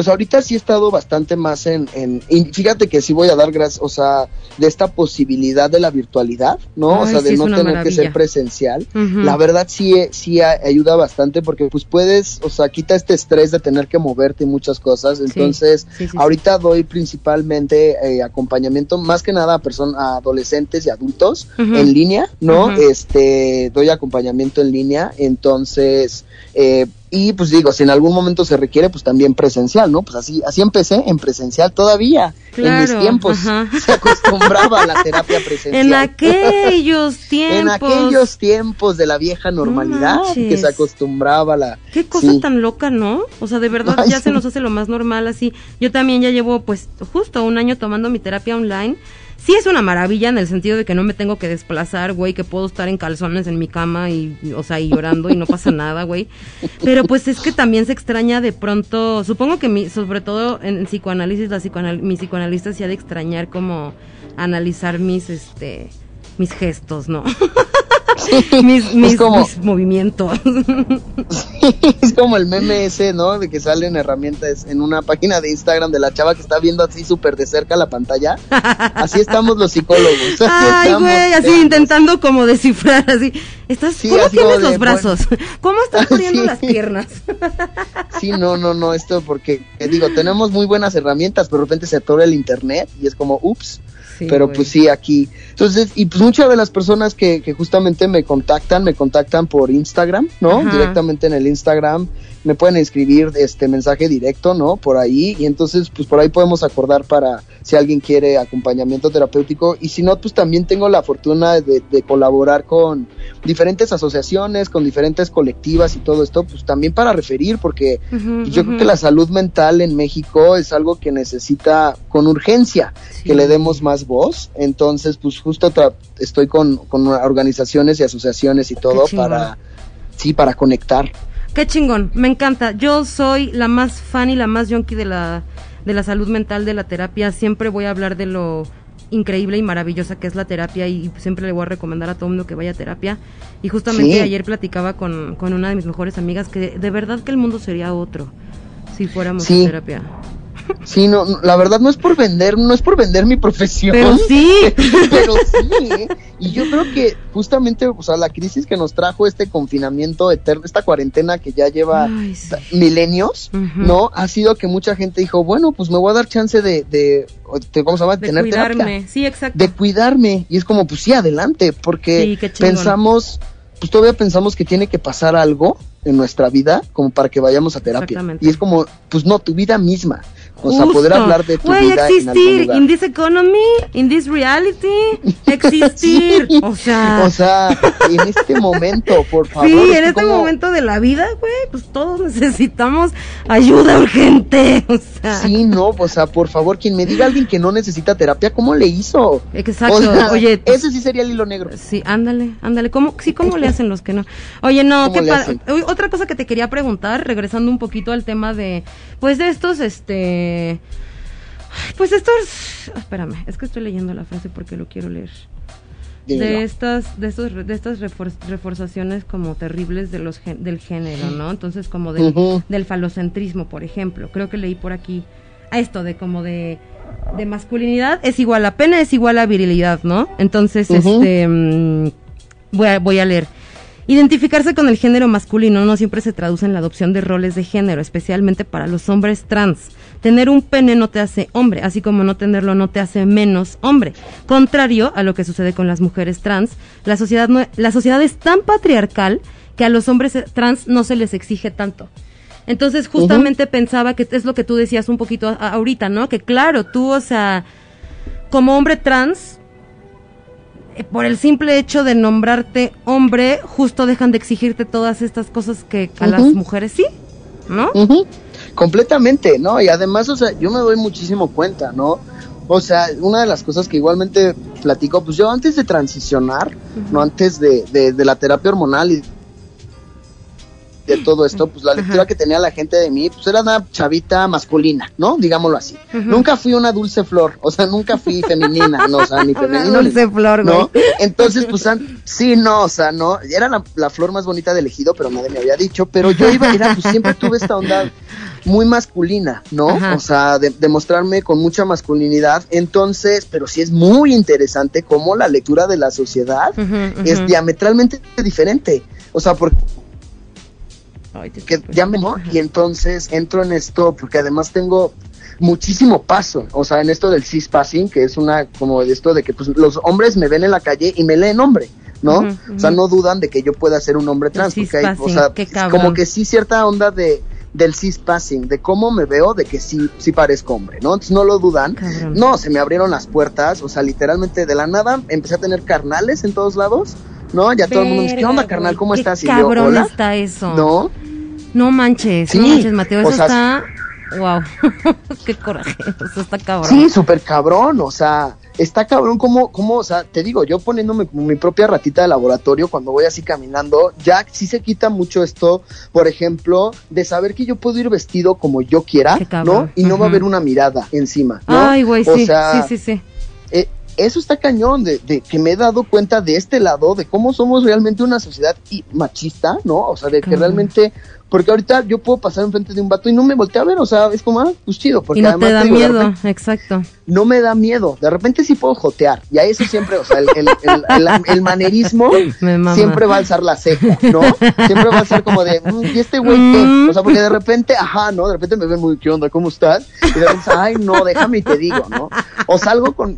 Pues ahorita sí he estado bastante más en, en y fíjate que sí voy a dar gracias, o sea, de esta posibilidad de la virtualidad, ¿no? o sea, de no tener que ser presencial. La verdad sí, sí ayuda bastante porque pues puedes, o sea, quita este estrés de tener que moverte y muchas cosas. Entonces, ahorita doy principalmente eh, acompañamiento más que nada a personas, a adolescentes y adultos en línea, ¿no? Este, doy acompañamiento en línea, entonces, eh, y pues digo, si en algún momento se requiere, pues también presencial, ¿no? Pues así, así empecé en presencial todavía. en mis tiempos se acostumbraba a la terapia presencial. En aquellos tiempos. en aquellos tiempos de la vieja normalidad que se acostumbraba a la. Qué cosa tan loca, ¿no? O sea, de verdad ya se nos hace lo más normal así. Yo también ya llevo pues justo un año tomando mi terapia online sí es una maravilla en el sentido de que no me tengo que desplazar, güey, que puedo estar en calzones en mi cama y, o sea, y llorando y no pasa nada, güey. Pero pues es que también se extraña de pronto, supongo que mi, sobre todo en psicoanálisis, la psicoanal, mi psicoanalista sí ha de extrañar como analizar mis, este, mis gestos, ¿no? mis, mis, movimientos. es como el meme ese, ¿no? De que salen herramientas en una página de Instagram de la chava que está viendo así súper de cerca la pantalla. Así estamos los psicólogos. Ay, güey, así intentando como descifrar, así. ¿Estás, ¿Cómo tienes los brazos? ¿Cómo estás poniendo las piernas? sí, no, no, no, esto porque, digo, tenemos muy buenas herramientas, pero de repente se atora el internet y es como, ups pero pues sí, aquí. Entonces, y pues muchas de las personas que, que justamente me contactan, me contactan por Instagram, ¿no? Directamente en el Instagram. Me pueden escribir este mensaje directo, ¿no? Por ahí. Y entonces pues por ahí podemos acordar para si alguien quiere acompañamiento terapéutico. Y si no pues también tengo la fortuna de, colaborar con diferentes asociaciones, con diferentes colectivas y todo esto pues también para referir porque yo creo que la salud mental en México es algo que necesita con urgencia que le demos más voz, entonces pues justo estoy con, con organizaciones y asociaciones y todo para sí, para conectar. Qué chingón, me encanta. Yo soy la más fan y la más yonki de la, de la salud mental, de la terapia. Siempre voy a hablar de lo increíble y maravillosa que es la terapia y siempre le voy a recomendar a todo mundo que vaya a terapia. Y justamente ayer platicaba con, con, una de mis mejores amigas que de verdad que el mundo sería otro si fuéramos a terapia. Sí, no, la verdad no es por vender, no es por vender mi profesión. Pero sí. pero sí, ¿eh? Y yo creo que justamente, o sea, la crisis que nos trajo este confinamiento eterno, esta cuarentena que ya lleva milenios, ¿no? Ha sido que mucha gente dijo, bueno, pues me voy a dar chance de, de, de ¿cómo se llama? De tener cuidarme, sí, exacto. De cuidarme. Y es como, pues sí, adelante, porque pensamos, pues todavía pensamos que tiene que pasar algo en nuestra vida como para que vayamos a terapia. Y es como, pues no, tu vida misma. O sea, poder hablar de tu vida existir in, this economy, in this reality, existir. O sea, o sea, en este momento, por favor. Sí, en este momento de la vida, güey, pues todos necesitamos ayuda urgente. O sea. Sí, no, o sea, por favor, quien me diga alguien que no necesita terapia, ¿cómo le hizo? Exacto. Oye, pues ese sí sería el hilo negro. Sí, ándale, ándale. ¿Cómo, sí, cómo le hacen los que no? Oye, no, qué Otra cosa que te quería preguntar, regresando un poquito al tema de, pues de estos, este pues estos, espérame, es que estoy leyendo la frase porque lo quiero leer. De estas, de estos, de estas reforzaciones como terribles de los del género, ¿no? Entonces como del, falocentrismo, por ejemplo. Creo que leí por aquí a esto de como de de masculinidad es igual a pena es igual a virilidad, ¿no? Entonces, este mm, voy a, voy a leer. Identificarse con el género masculino no siempre se traduce en la adopción de roles de género, especialmente para los hombres trans. Tener un pene no te hace hombre, así como no tenerlo no te hace menos hombre. Contrario a lo que sucede con las mujeres trans, la sociedad, la sociedad es tan patriarcal que a los hombres trans no se les exige tanto. Entonces, justamente pensaba que es lo que tú decías un poquito ahorita, ¿no? Que claro, tú, o sea, como hombre trans, eh, por el simple hecho de nombrarte hombre, justo dejan de exigirte todas estas cosas que a las mujeres sí, ¿no? Completamente, ¿no? Y además, o sea, yo me doy muchísimo cuenta, ¿no? O sea, una de las cosas que igualmente platico, pues yo antes de transicionar, no antes de, de, de la terapia hormonal y de todo esto, pues la lectura que tenía la gente de mí, pues era una chavita masculina, ¿no? Digámoslo así. Nunca fui una dulce flor, o sea, nunca fui femenina, no, o sea, ni femenina. dulce flor, güey. ¿no? Entonces, pues, sí, no, o sea, no, era la, flor más bonita del ejido, pero nadie me había dicho, pero yo iba, era, pues siempre tuve esta onda muy masculina, ¿no? O sea, de, mostrarme con mucha masculinidad. Entonces, pero sí es muy interesante cómo la lectura de la sociedad es diametralmente diferente. O sea, porque que ya me ¿no? y entonces entro en esto porque además tengo muchísimo paso, o sea, en esto del cis passing, que es una como de esto de que pues los hombres me ven en la calle y me leen hombre, ¿no? O sea, no dudan de que yo pueda ser un hombre trans, porque hay, o sea, como que sí cierta onda de del cis passing, de cómo me veo, de que sí, sí parezco hombre, ¿no? Entonces no lo dudan. No, se me abrieron las puertas, o sea, literalmente de la nada empecé a tener carnales en todos lados, ¿no? Ya todo el mundo ¿qué onda, carnal? ¿Cómo estás? Y cabrón está eso. ¿No? No manches, no manches, Mateo, eso está... Wow, qué coraje, eso está cabrón. Sí, súper cabrón, o sea, está cabrón como, como, o sea, te digo, yo poniéndome como mi propia ratita de laboratorio cuando voy así caminando, ya sí se quita mucho esto, por ejemplo, de saber que yo puedo ir vestido como yo quiera, ¿no? Y no va a haber una mirada encima, ¿no? Ay, güey, sí, sí, sí, sí. Eso está cañón, de, de, que me he dado cuenta de este lado, de cómo somos realmente una sociedad machista, ¿no? O sea, de que realmente porque ahorita yo puedo pasar enfrente de un vato y no me voltea a ver, o sea, es como, ah, pues chido. Porque y no te da miedo, exacto. No me da miedo, de repente sí puedo jotear, y a eso siempre, o sea, el, el, el, el manerismo siempre va a alzar la ceja, ¿no? Siempre va a ser como de, mm, ¿y este güey qué? Mm. O sea, porque de repente, ajá, ¿no? De repente me ven muy, ¿qué onda? ¿Cómo estás? Y de repente, ay, no, déjame y te digo, ¿no? O salgo con,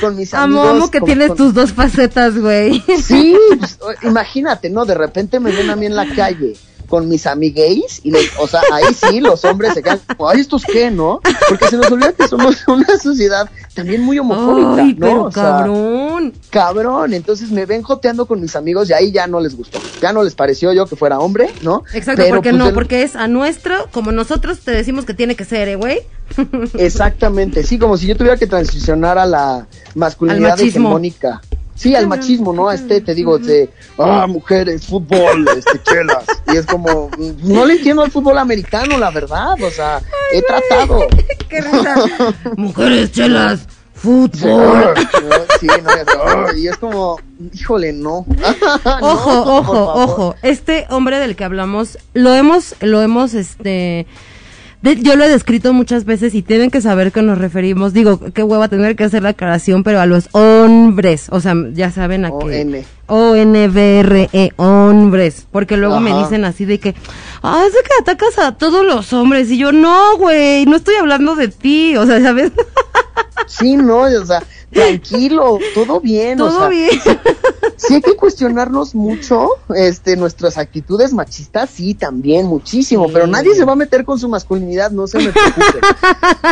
con, mis amigos. Amo, que tienes tus dos facetas, güey. Sí, pues, imagínate, ¿no? De repente me ven a mí en la calle con mis amigues y les, o sea, ahí sí los hombres se quedan como, ay, ¿estos qué, no? Porque se nos olvida que somos una sociedad también muy homofóbica, ay, ¿no? Pero cabrón. cabrón, entonces me ven joteando con mis amigos y ahí ya no les gustó, ya no les pareció yo que fuera hombre, ¿no? Exacto, porque pues, no, porque es a nuestro, como nosotros te decimos que tiene que ser, ¿eh, güey? Exactamente, sí, como si yo tuviera que transicionar a la masculinidad hegemónica. Sí, al machismo, ¿no? A este, te digo, de, ah, mujeres, fútbol, este, chelas. Y es como, no le entiendo al fútbol americano, la verdad, o sea, he tratado. Qué risa. mujeres, chelas, fútbol. Sí, no, y es como, híjole, no. Ojo, ojo, ojo. Este hombre del que hablamos, lo hemos, lo hemos, este yo lo he descrito muchas veces y tienen que saber que nos referimos, digo, qué hueva tener que hacer la aclaración, pero a los hombres, o sea, ya saben a qué. O-N-B-R-E, hombres, porque luego me dicen así de que, ah, es de que atacas a todos los hombres, y yo, no, güey, no estoy hablando de ti, o sea, ¿sabes? Sí, no, o sea, tranquilo, todo bien. Todo bien. Sí hay que cuestionarnos mucho, este, nuestras actitudes machistas, sí, también, muchísimo, pero nadie se va a meter con su masculinidad, no se me preocupe.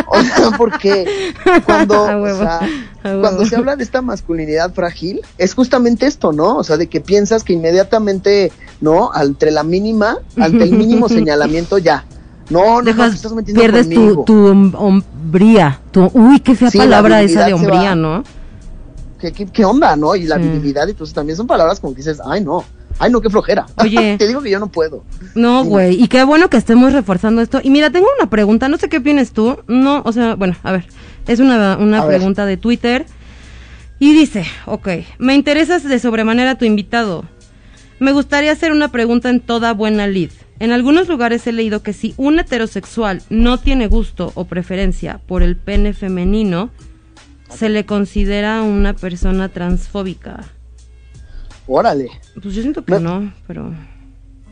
O sea, porque cuando, cuando se habla de esta masculinidad frágil, es justamente esto, ¿no? O sea, de que piensas que inmediatamente, ¿no? Entre la mínima, ante el mínimo señalamiento, ya, no, no, estás metiendo pierdes tu, tu hombría. Tu, uy, qué fea palabra esa de hombría, ¿no? ¿Qué, ¿Qué, onda, no? Y la virilidad, y pues también son palabras como que dices, ay, no. Ay, no, qué flojera. Oye. Te digo que yo no puedo. No, güey. Y qué bueno que estemos reforzando esto. Y mira, tengo una pregunta. No sé qué opinas tú. No, o sea, bueno, a ver. Es una, una pregunta de Twitter. Y dice, ok, me interesas de sobremanera tu invitado. Me gustaría hacer una pregunta en toda buena lid. En algunos lugares he leído que si un heterosexual no tiene gusto o preferencia por el pene femenino, se le considera una persona transfóbica. Órale. Pues yo siento que no, pero...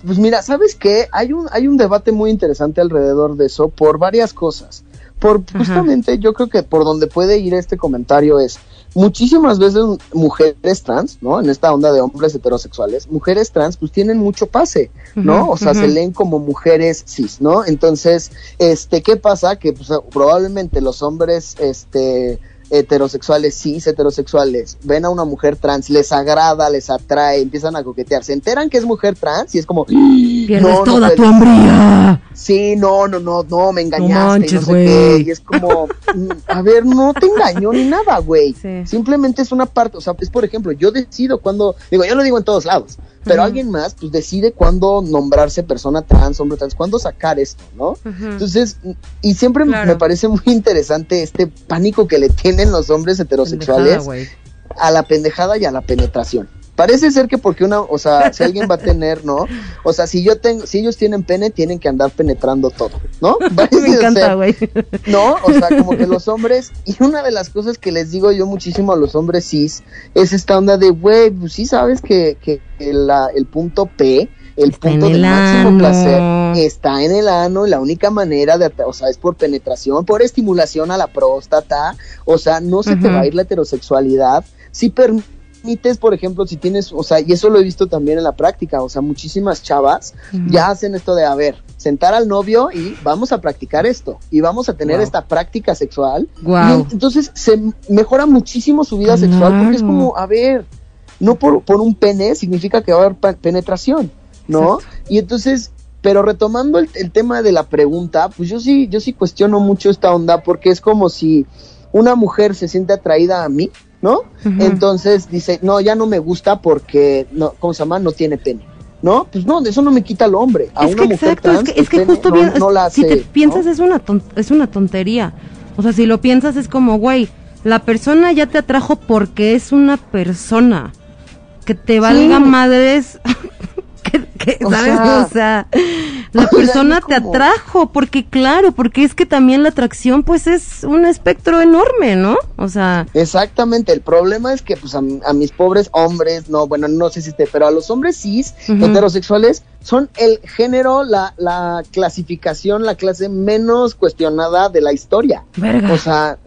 Pues mira, ¿sabes qué? Hay un, hay un debate muy interesante alrededor de eso por varias cosas. Por justamente yo creo que por donde puede ir este comentario es, muchísimas veces mujeres trans, ¿no? En esta onda de hombres heterosexuales, mujeres trans pues tienen mucho pase, ¿no? o sea, se leen como mujeres cis, ¿no? Entonces, este, ¿qué pasa? Que pues, probablemente los hombres, este, heterosexuales, cis heterosexuales, ven a una mujer trans, les agrada, les atrae, empiezan a coquetear, se enteran que es mujer trans y es como pierdes toda tu hombría. Sí, no, no, no, no, me engañaste, no, sé qué, y es como, mm, a ver, no te engañó ni nada, güey. Simplemente es una parte, o sea, es por ejemplo, yo decido cuando, digo, yo lo digo en todos lados, pero alguien más pues decide cuándo nombrarse persona trans, hombre trans, cuándo sacar esto, ¿no? Entonces, y siempre me parece muy interesante este pánico que le tienen los hombres heterosexuales a la pendejada y a la penetración. Parece ser que porque una, o sea, si alguien va a tener, ¿no? O sea, si yo tengo, si ellos tienen pene, tienen que andar penetrando todo, ¿no? Me encanta, güey. No, o sea, como que los hombres, y una de las cosas que les digo yo muchísimo a los hombres cis, es esta onda de, güey, pues sí sabes que, que, el punto P, el punto de máximo placer está en el ano y la única manera de, o sea, es por penetración, por estimulación a la próstata, o sea, no se te va a ir la heterosexualidad, si por ejemplo, si tienes, o sea, y eso lo he visto también en la práctica, o sea, muchísimas chavas ya hacen esto de, a ver, sentar al novio y vamos a practicar esto, y vamos a tener esta práctica sexual. Y entonces se mejora muchísimo su vida sexual, porque es como, a ver, no por, por un pene significa que va a haber penetración, ¿no? Y entonces pero retomando el, el, tema de la pregunta, pues yo sí, yo sí cuestiono mucho esta onda porque es como si una mujer se siente atraída a mí, ¿no? Entonces dice, no, ya no me gusta porque, no, ¿cómo se llama? No tiene pene. ¿No? Pues no, eso no me quita al hombre. A una mujer trans, es que, justo si te piensas es una es una tontería. O sea, si lo piensas es como, güey, la persona ya te atrajo porque es una persona. Que te valga madres que, ¿sabes? o sea, la persona te atrajo, porque claro, porque es que también la atracción pues es un espectro enorme, ¿no? O sea... Exactamente, el problema es que pues a, mis pobres hombres, no, bueno, no sé si esté, pero a los hombres cis, heterosexuales, son el género, la, la clasificación, la clase menos cuestionada de la historia. O sea,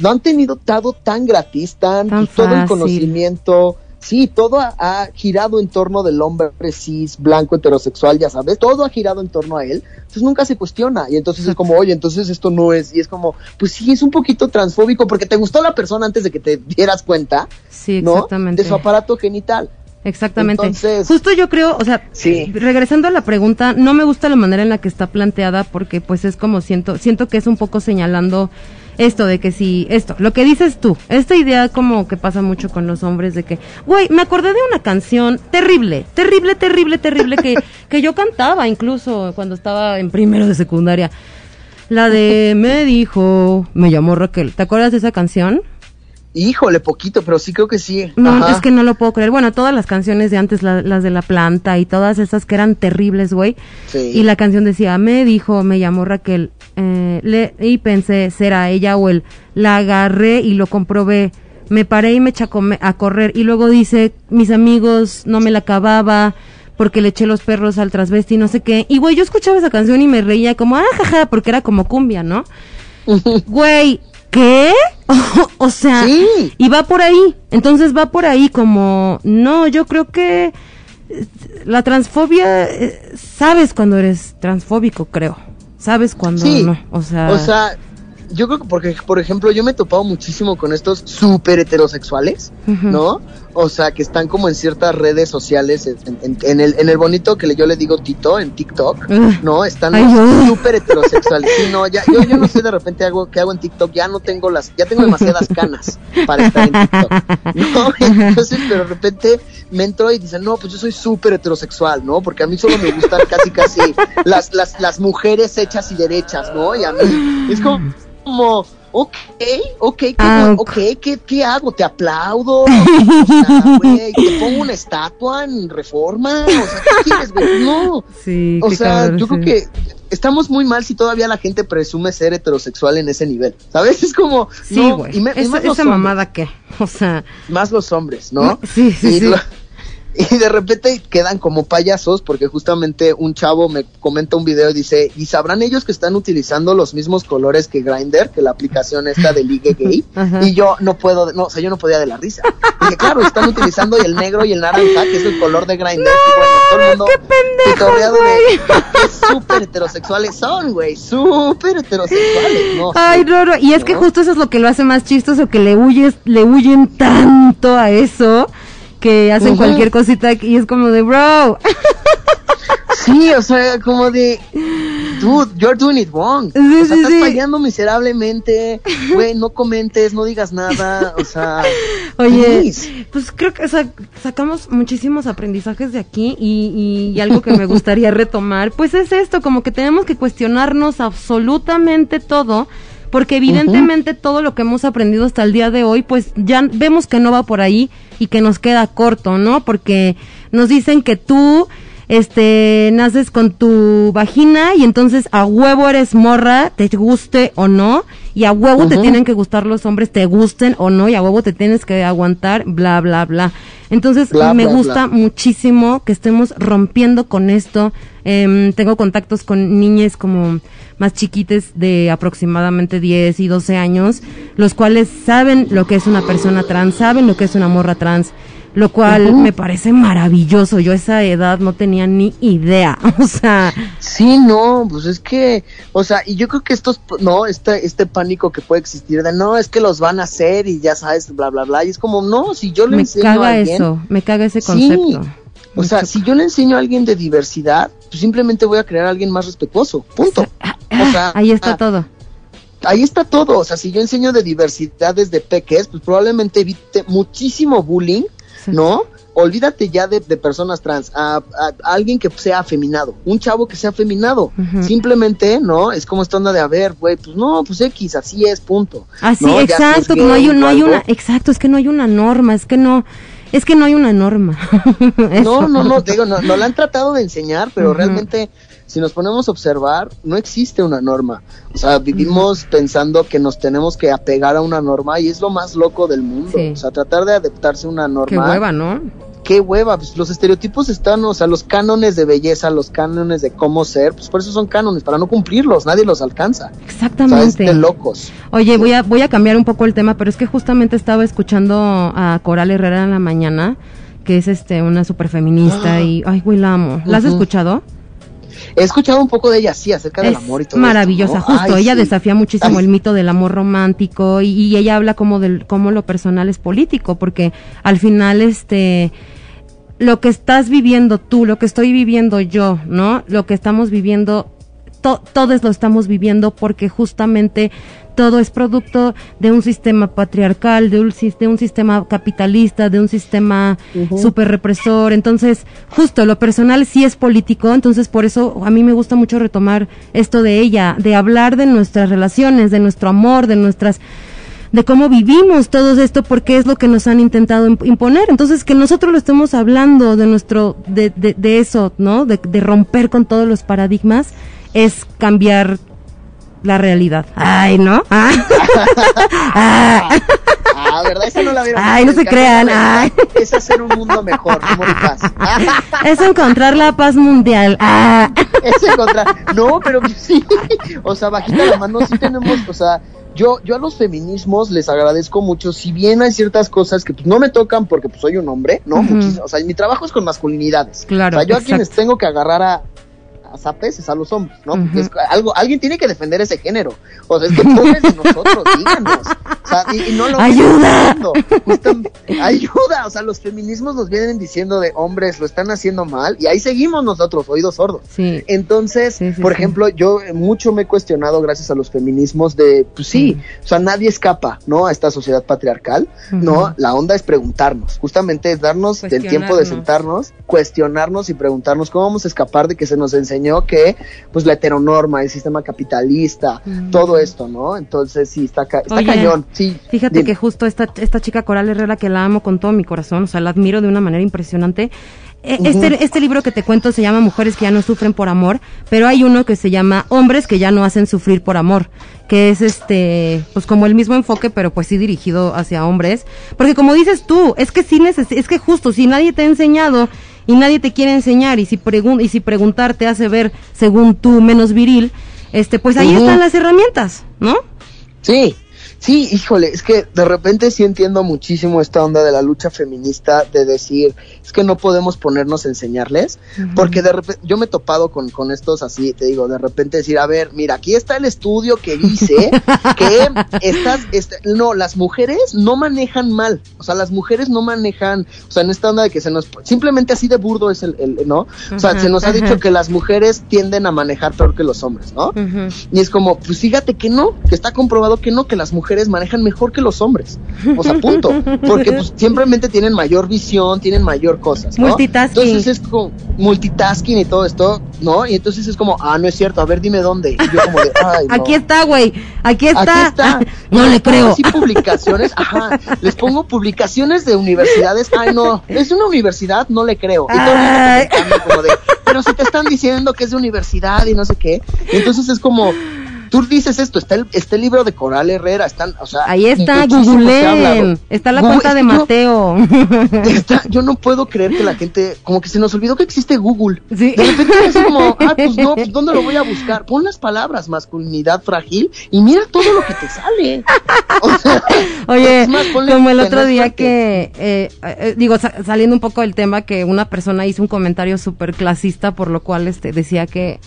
no han tenido dado tan gratis, tan, todo el conocimiento Sí, todo ha, girado en torno del hombre cis, blanco, heterosexual, ya sabes, todo ha girado en torno a él, entonces nunca se cuestiona, y entonces es como, oye, entonces esto no es, y es como, pues sí, es un poquito transfóbico porque te gustó la persona antes de que te dieras cuenta, sí, exactamente. De su aparato genital. Exactamente. Entonces, Justo yo creo, o sea, regresando a la pregunta, no me gusta la manera en la que está planteada porque pues es como siento, siento que es un poco señalando esto de que si, esto, lo que dices tú, esta idea como que pasa mucho con los hombres de que, güey, me acordé de una canción terrible, terrible, terrible, terrible, que, que yo cantaba incluso cuando estaba en primero de secundaria. La de Me dijo, me llamó Raquel. ¿Te acuerdas de esa canción? Híjole, poquito, pero sí creo que sí. No, es que no lo puedo creer. Bueno, todas las canciones de antes, las de la planta y todas esas que eran terribles, güey. Sí. Y la canción decía, me dijo, me llamó Raquel. Eh, le, y pensé, será ella o él. La agarré y lo comprobé. Me paré y me eché a correr. Y luego dice, mis amigos, no me la acababa porque le eché los perros al trasvesti y no sé qué. Y güey, yo escuchaba esa canción y me reía como, ah, jaja, porque era como cumbia, ¿no? Güey, ¿qué? o sea, y va por ahí. Entonces va por ahí como, no, yo creo que eh, la transfobia, eh, sabes cuando eres transfóbico, creo. Sabes cuando no. O sea, o sea, yo creo que porque, por ejemplo, yo me he topado muchísimo con estos súper heterosexuales, ¿no? O sea, que están como en ciertas redes sociales, en, el, en el bonito que yo le digo Tito, en TikTok, ¿no? Están súper heterosexuales. Sí, no, ya, yo, yo no sé de repente algo que hago en TikTok, ya no tengo las, ya tengo demasiadas canas para estar en TikTok, ¿no? Entonces, pero de repente me entro y dicen, no, pues yo soy súper heterosexual, ¿no? Porque a mí solo me gustan casi, casi las, las, las mujeres hechas y derechas, ¿no? Y a mí es como como, ok, ok, ah, ok, ¿qué, ¿qué, hago? ¿Te aplaudo? O sea, güey, ¿te pongo una estatua en reforma? O sea, ¿qué quieres, güey? No. Sí, o sea, yo creo que estamos muy mal si todavía la gente presume ser heterosexual en ese nivel, ¿sabes? Es como, sí, güey. esa, mamada qué, o sea. Más los hombres, ¿no? Sí, sí, sí. y de repente quedan como payasos porque justamente un chavo me comenta un video y dice, ¿y sabrán ellos que están utilizando los mismos colores que Grinder, que la aplicación esta de Ligue Gay? Y yo no puedo, no, o sea, yo no podía de la risa. Y dije, claro, están utilizando el negro y el naranja, que es el color de y bueno, todo el mundo qué de súper heterosexuales son, güey, súper heterosexuales. No, Ay, Roro, y es que justo eso es lo que lo hace más chistoso, que le huyes, le huyen tanto a eso que hacen cualquier cosita y es como de, bro. Sí, o sea, como de, dude, you're doing it wrong. o sea, estás fallando miserablemente, güey, no comentes, no digas nada, o sea. Oye, pues creo que sacamos muchísimos aprendizajes de aquí y, y, algo que me gustaría retomar, pues es esto, como que tenemos que cuestionarnos absolutamente todo porque evidentemente todo lo que hemos aprendido hasta el día de hoy, pues ya vemos que no va por ahí y que nos queda corto, ¿no? Porque nos dicen que tú este, naces con tu vagina y entonces a huevo eres morra, te guste o no, y a huevo te tienen que gustar los hombres, te gusten o no, y a huevo te tienes que aguantar, bla, bla, bla. Entonces me gusta muchísimo que estemos rompiendo con esto. Eh, tengo contactos con niñas como más chiquites de aproximadamente 10 y 12 años, los cuales saben lo que es una persona trans, saben lo que es una morra trans lo cual me parece maravilloso. Yo a esa edad no tenía ni idea, o sea. Sí, no, pues es que, o sea, y yo creo que estos, no, este, este pánico que puede existir de, no, es que los van a hacer y ya sabes, bla, bla, bla, y es como, no, si yo le me enseño caga a alguien. eso, me caga ese concepto. O sea, si yo le enseño a alguien de diversidad, pues simplemente voy a crear a alguien más respetuoso, punto. O sea, ahí está ah, todo ahí está todo. O sea, si yo enseño de diversidad desde peques, pues probablemente evite muchísimo bullying ¿no? Olvídate ya de, personas trans, a, alguien que sea afeminado, un chavo que sea afeminado, simplemente, ¿no? Es como esta onda de, a ver, güey, pues no, pues X, así es, punto. Así, exacto, no hay, no hay una, exacto, es que no hay una norma, es que no, es que no hay una norma. no, no, no, digo, no, no la han tratado de enseñar, pero realmente si nos ponemos a observar, no existe una norma. O sea, vivimos pensando que nos tenemos que apegar a una norma y es lo más loco del mundo. O sea, tratar de adaptarse a una norma. Qué hueva, ¿no? Qué hueva, pues los estereotipos están, o sea, los cánones de belleza, los cánones de cómo ser, pues por eso son cánones, para no cumplirlos, nadie los alcanza. Exactamente. O sea, es de locos. Oye, voy a, voy a cambiar un poco el tema, pero es que justamente estaba escuchando a Coral Herrera en la mañana, que es este una super feminista ah. y, ay, güey, la amo. ¿La has escuchado? He escuchado un poco de ella, sí, acerca del amor y todo. Maravillosa, justo. ella desafía muchísimo el mito del amor romántico y, ella habla como del cómo lo personal es político, porque al final, este, lo que estás viviendo tú, lo que estoy viviendo yo, ¿no? Lo que estamos viviendo, todos lo estamos viviendo porque justamente todo es producto de un sistema patriarcal, de un, de un sistema capitalista, de un sistema super represor. Entonces, justo lo personal sí es político, entonces por eso a mí me gusta mucho retomar esto de ella, de hablar de nuestras relaciones, de nuestro amor, de nuestras de cómo vivimos todo esto porque es lo que nos han intentado imponer. Entonces, que nosotros lo estemos hablando de nuestro, de, de, eso, ¿no? De, de romper con todos los paradigmas, es cambiar la realidad. Ay, ¿no? Ah. ah. ¿verdad? Esa no la vieron. Ay, no se crean. Ay. Es hacer un mundo mejor, amor y paz. Es encontrar la paz mundial. Ah. Es encontrar. No, pero sí. O sea, bajita la mano, sí tenemos, o sea, yo, yo a los feminismos les agradezco mucho, si bien hay ciertas cosas que pues, no me tocan porque pues soy un hombre, ¿no? O sea, mi trabajo es con masculinidades. Claro. O sea, yo a quienes tengo que agarrar a, a zapeses a los hombres, ¿no? es algo, alguien tiene que defender ese género. O sea, es que pobres de nosotros, díganos. O sea, y, no lo ¡Ayuda! ayuda. O sea, los feminismos nos vienen diciendo de hombres, lo están haciendo mal, y ahí seguimos nosotros, oídos sordos. Sí. Entonces, por ejemplo, yo mucho me he cuestionado gracias a los feminismos de, pues sí, o sea, nadie escapa, ¿no? A esta sociedad patriarcal, ¿no? La onda es preguntarnos, justamente es darnos el tiempo de sentarnos, cuestionarnos y preguntarnos cómo vamos a escapar de que se nos enseñe que pues la heteronorma, el sistema capitalista, mm. todo esto, ¿no? Entonces sí, está, está cañón. Sí, fíjate que justo esta, esta chica Coral Herrera que la amo con todo mi corazón, o sea, la admiro de una manera impresionante. E, este, este libro que te cuento se llama Mujeres que ya no sufren por amor, pero hay uno que se llama Hombres que ya no hacen sufrir por amor, que es este, pues como el mismo enfoque, pero pues sí dirigido hacia hombres. Porque como dices tú, es que sí es que justo, si nadie te ha enseñado y nadie te quiere enseñar y si, pregun y si preguntar te hace ver, según tú, menos viril, este, pues ahí están las herramientas, ¿no? Sí, Sí, híjole, es que de repente sí entiendo muchísimo esta onda de la lucha feminista de decir, es que no podemos ponernos a enseñarles, porque de repente yo me he topado con, con estos así, te digo, de repente decir, a ver, mira, aquí está el estudio que dice que estas, este, no, las mujeres no manejan mal, o sea, las mujeres no manejan, o sea, en esta onda de que se nos, simplemente así de burdo es el, el ¿no? O sea, se nos ha dicho que las mujeres tienden a manejar peor que los hombres, ¿no? Y es como, pues fíjate que no, que está comprobado que no, que las mujeres mujeres manejan mejor que los hombres. O sea, punto. Porque pues simplemente tienen mayor visión, tienen mayor cosas. ¿no? Multitasking. Entonces es como multitasking y todo esto, ¿no? Y entonces es como, ah, no es cierto, a ver, dime dónde. Y yo como de, ay, no. Aquí está, güey. Aquí está. Aquí está. no le creo. Publicaciones, ajá. Les pongo publicaciones de universidades. Ay, no, es una universidad, no le creo. Y todo el mundo como de, pero si te están diciendo que es de universidad y no sé qué. Y entonces es como, tú dices esto, está el, está el libro de Coral Herrera, están, o sea, ahí está, googleen, está la Google- cuenta de Mateo. Está- yo no puedo creer que la gente, como que se nos olvidó que existe Google. Sí. De repente es como, ah, pues no, pues ¿dónde lo voy a buscar? Pon las palabras masculinidad frágil y mira todo lo que te sale. O sea, Oye, más, como el otro día que, eh, eh, digo, sa- saliendo un poco del tema, que una persona hizo un comentario súper clasista, por lo cual este decía que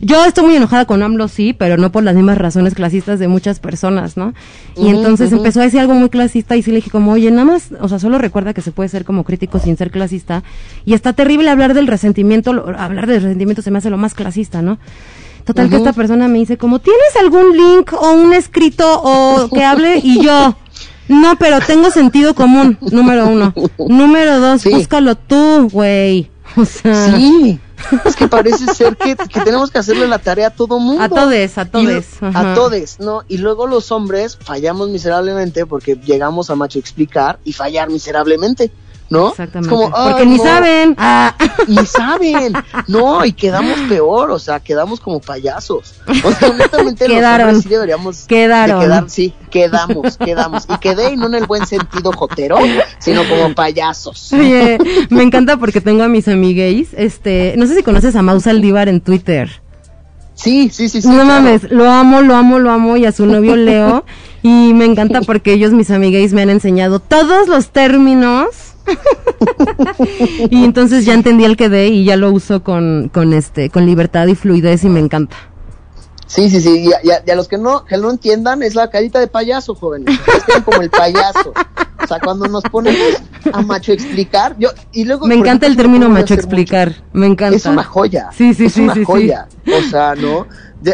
yo estoy muy enojada con AMLO, sí, pero no por las mismas razones clasistas de muchas personas, ¿no? Y entonces empezó a decir algo muy clasista y sí le dije como, oye, nada más, o sea, solo recuerda que se puede ser como crítico sin ser clasista. Y está terrible hablar del resentimiento, lo- hablar del resentimiento se me hace lo más clasista, ¿no? Total que esta persona me dice como, ¿tienes algún link o un escrito o que hable? Y yo, no, pero tengo sentido común, número uno. Número dos, búscalo tú, güey. O sea, Sí, es que parece ser que, que tenemos que hacerle la tarea a todo mundo. A todes, a todes. A todes, ¿no? Y luego los hombres fallamos miserablemente porque llegamos a macho explicar y fallar miserablemente, ¿no? Exactamente. Como, Porque "Ay, ni no". saben. Ah. Ni saben. No, y quedamos peor, o sea, quedamos como payasos. O sea, honestamente los Quedaron. sí deberíamos de Quedaron. quedar, sí, quedamos, quedamos. Y quedé y no en el buen sentido jotero, sino como payasos. Oye, me encanta porque tengo a mis amigues, este, no sé si conoces a Maus Aldívar en Twitter. Sí, sí, sí, sí. No claro. mames, lo amo, lo amo, lo amo y a su novio Leo. Y me encanta porque ellos, mis amigues, me han enseñado todos los términos. y entonces ya entendí el que de y ya lo uso con, con este, con libertad y fluidez y me encanta. Sí, sí, sí. Y a, y a- y a los que no, que no entiendan, es la carita de payaso, jóvenes. Quedan como el payaso. O sea, cuando nos ponemos a macho explicar, yo, y luego. Me encanta el término macho mucho. explicar, me encanta. Es una joya. Sí, sí, es sí, una sí, sí. joya. O sea, ¿no?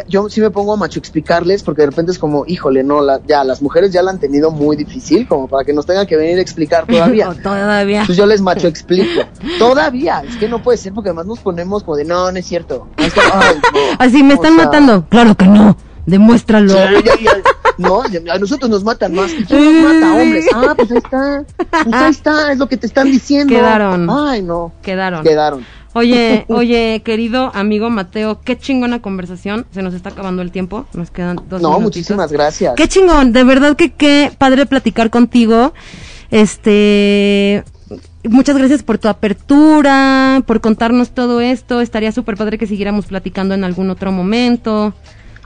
Yo sí me pongo a macho explicarles porque de repente es como, híjole, no, la- ya las mujeres ya la han tenido muy difícil como para que nos tengan que venir a explicar todavía. Todavía. Pues yo les macho explico. Todavía, es que no puede ser porque además nos ponemos como de, no, no es cierto. Es que, ay, no. Así me están sea, matando. Claro que no. Demuéstralo. Sí, ya, ya. No, a nosotros nos matan más. ¿Y quién nos mata, hombres? Ah, pues ahí está. Pues ahí está, es lo que te están diciendo. Quedaron. Ay, no. Quedaron. Quedaron. Oye, oye, querido amigo Mateo, qué chingona conversación. Se nos está acabando el tiempo. Nos quedan dos No, minutitos. muchísimas gracias. Qué chingón, de verdad que qué padre platicar contigo. Este, muchas gracias por tu apertura, por contarnos todo esto. Estaría súper padre que siguiéramos platicando en algún otro momento.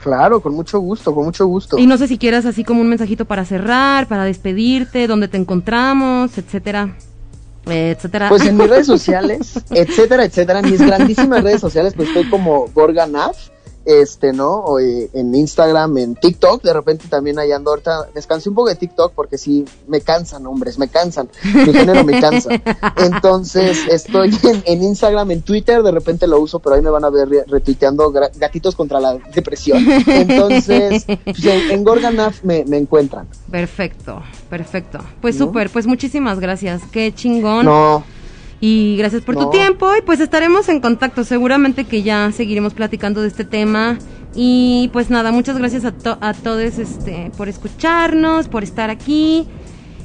Claro, con mucho gusto, con mucho gusto. Y no sé si quieras así como un mensajito para cerrar, para despedirte, dónde te encontramos, etcétera, etcétera. Pues en mis redes sociales, etcétera, etcétera, en mis grandísimas redes sociales, pues estoy como Gorganaf, este, ¿no? Eh, en Instagram, en TikTok, de repente también ahí ando ahorita, descansé un poco de TikTok porque sí, me cansan, hombres, me cansan, mi género me cansa. Entonces, estoy en, en Instagram, en Twitter, de repente lo uso, pero ahí me van a ver re- retuiteando gatitos contra la depresión. Entonces, pues, en, en Gorganaf me, me encuentran. Perfecto, perfecto. Pues ¿No? súper, pues muchísimas gracias. Qué chingón. No, Y gracias por tu tiempo y pues estaremos en contacto. Seguramente que ya seguiremos platicando de este tema. Y pues nada, muchas gracias a, to- a todos este, por escucharnos, por estar aquí.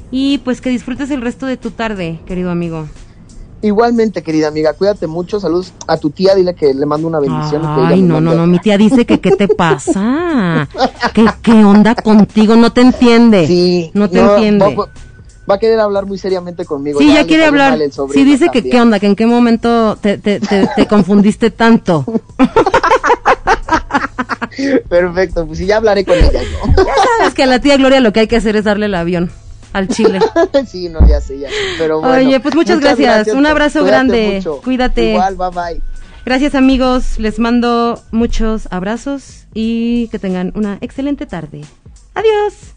Y pues que disfrutes el resto de tu tarde, querido amigo. Igualmente, querida amiga, cuídate mucho. Saludos a tu tía, dile que le mando una bendición. Ay, no, no, no, mi tía dice que qué te pasa. ¿Qué, qué onda contigo? No te entiende. Sí, no te no, entiende. Va- a querer hablar muy seriamente conmigo. Sí, ya, quiere hablar. Sí, dice que también. qué onda, que en qué momento te, te, te, te confundiste tanto. Perfecto, pues sí, ya hablaré con ella yo. Ya sabes que a la tía Gloria lo que hay que hacer es darle el avión al chile. sí, no, ya sé, ya sé. Pero bueno, Oye, pues muchas gracias. Un abrazo cuídate grande. mucho. Cuídate. Igual, bye bye. Gracias amigos, les mando muchos abrazos y que tengan una excelente tarde. Adiós.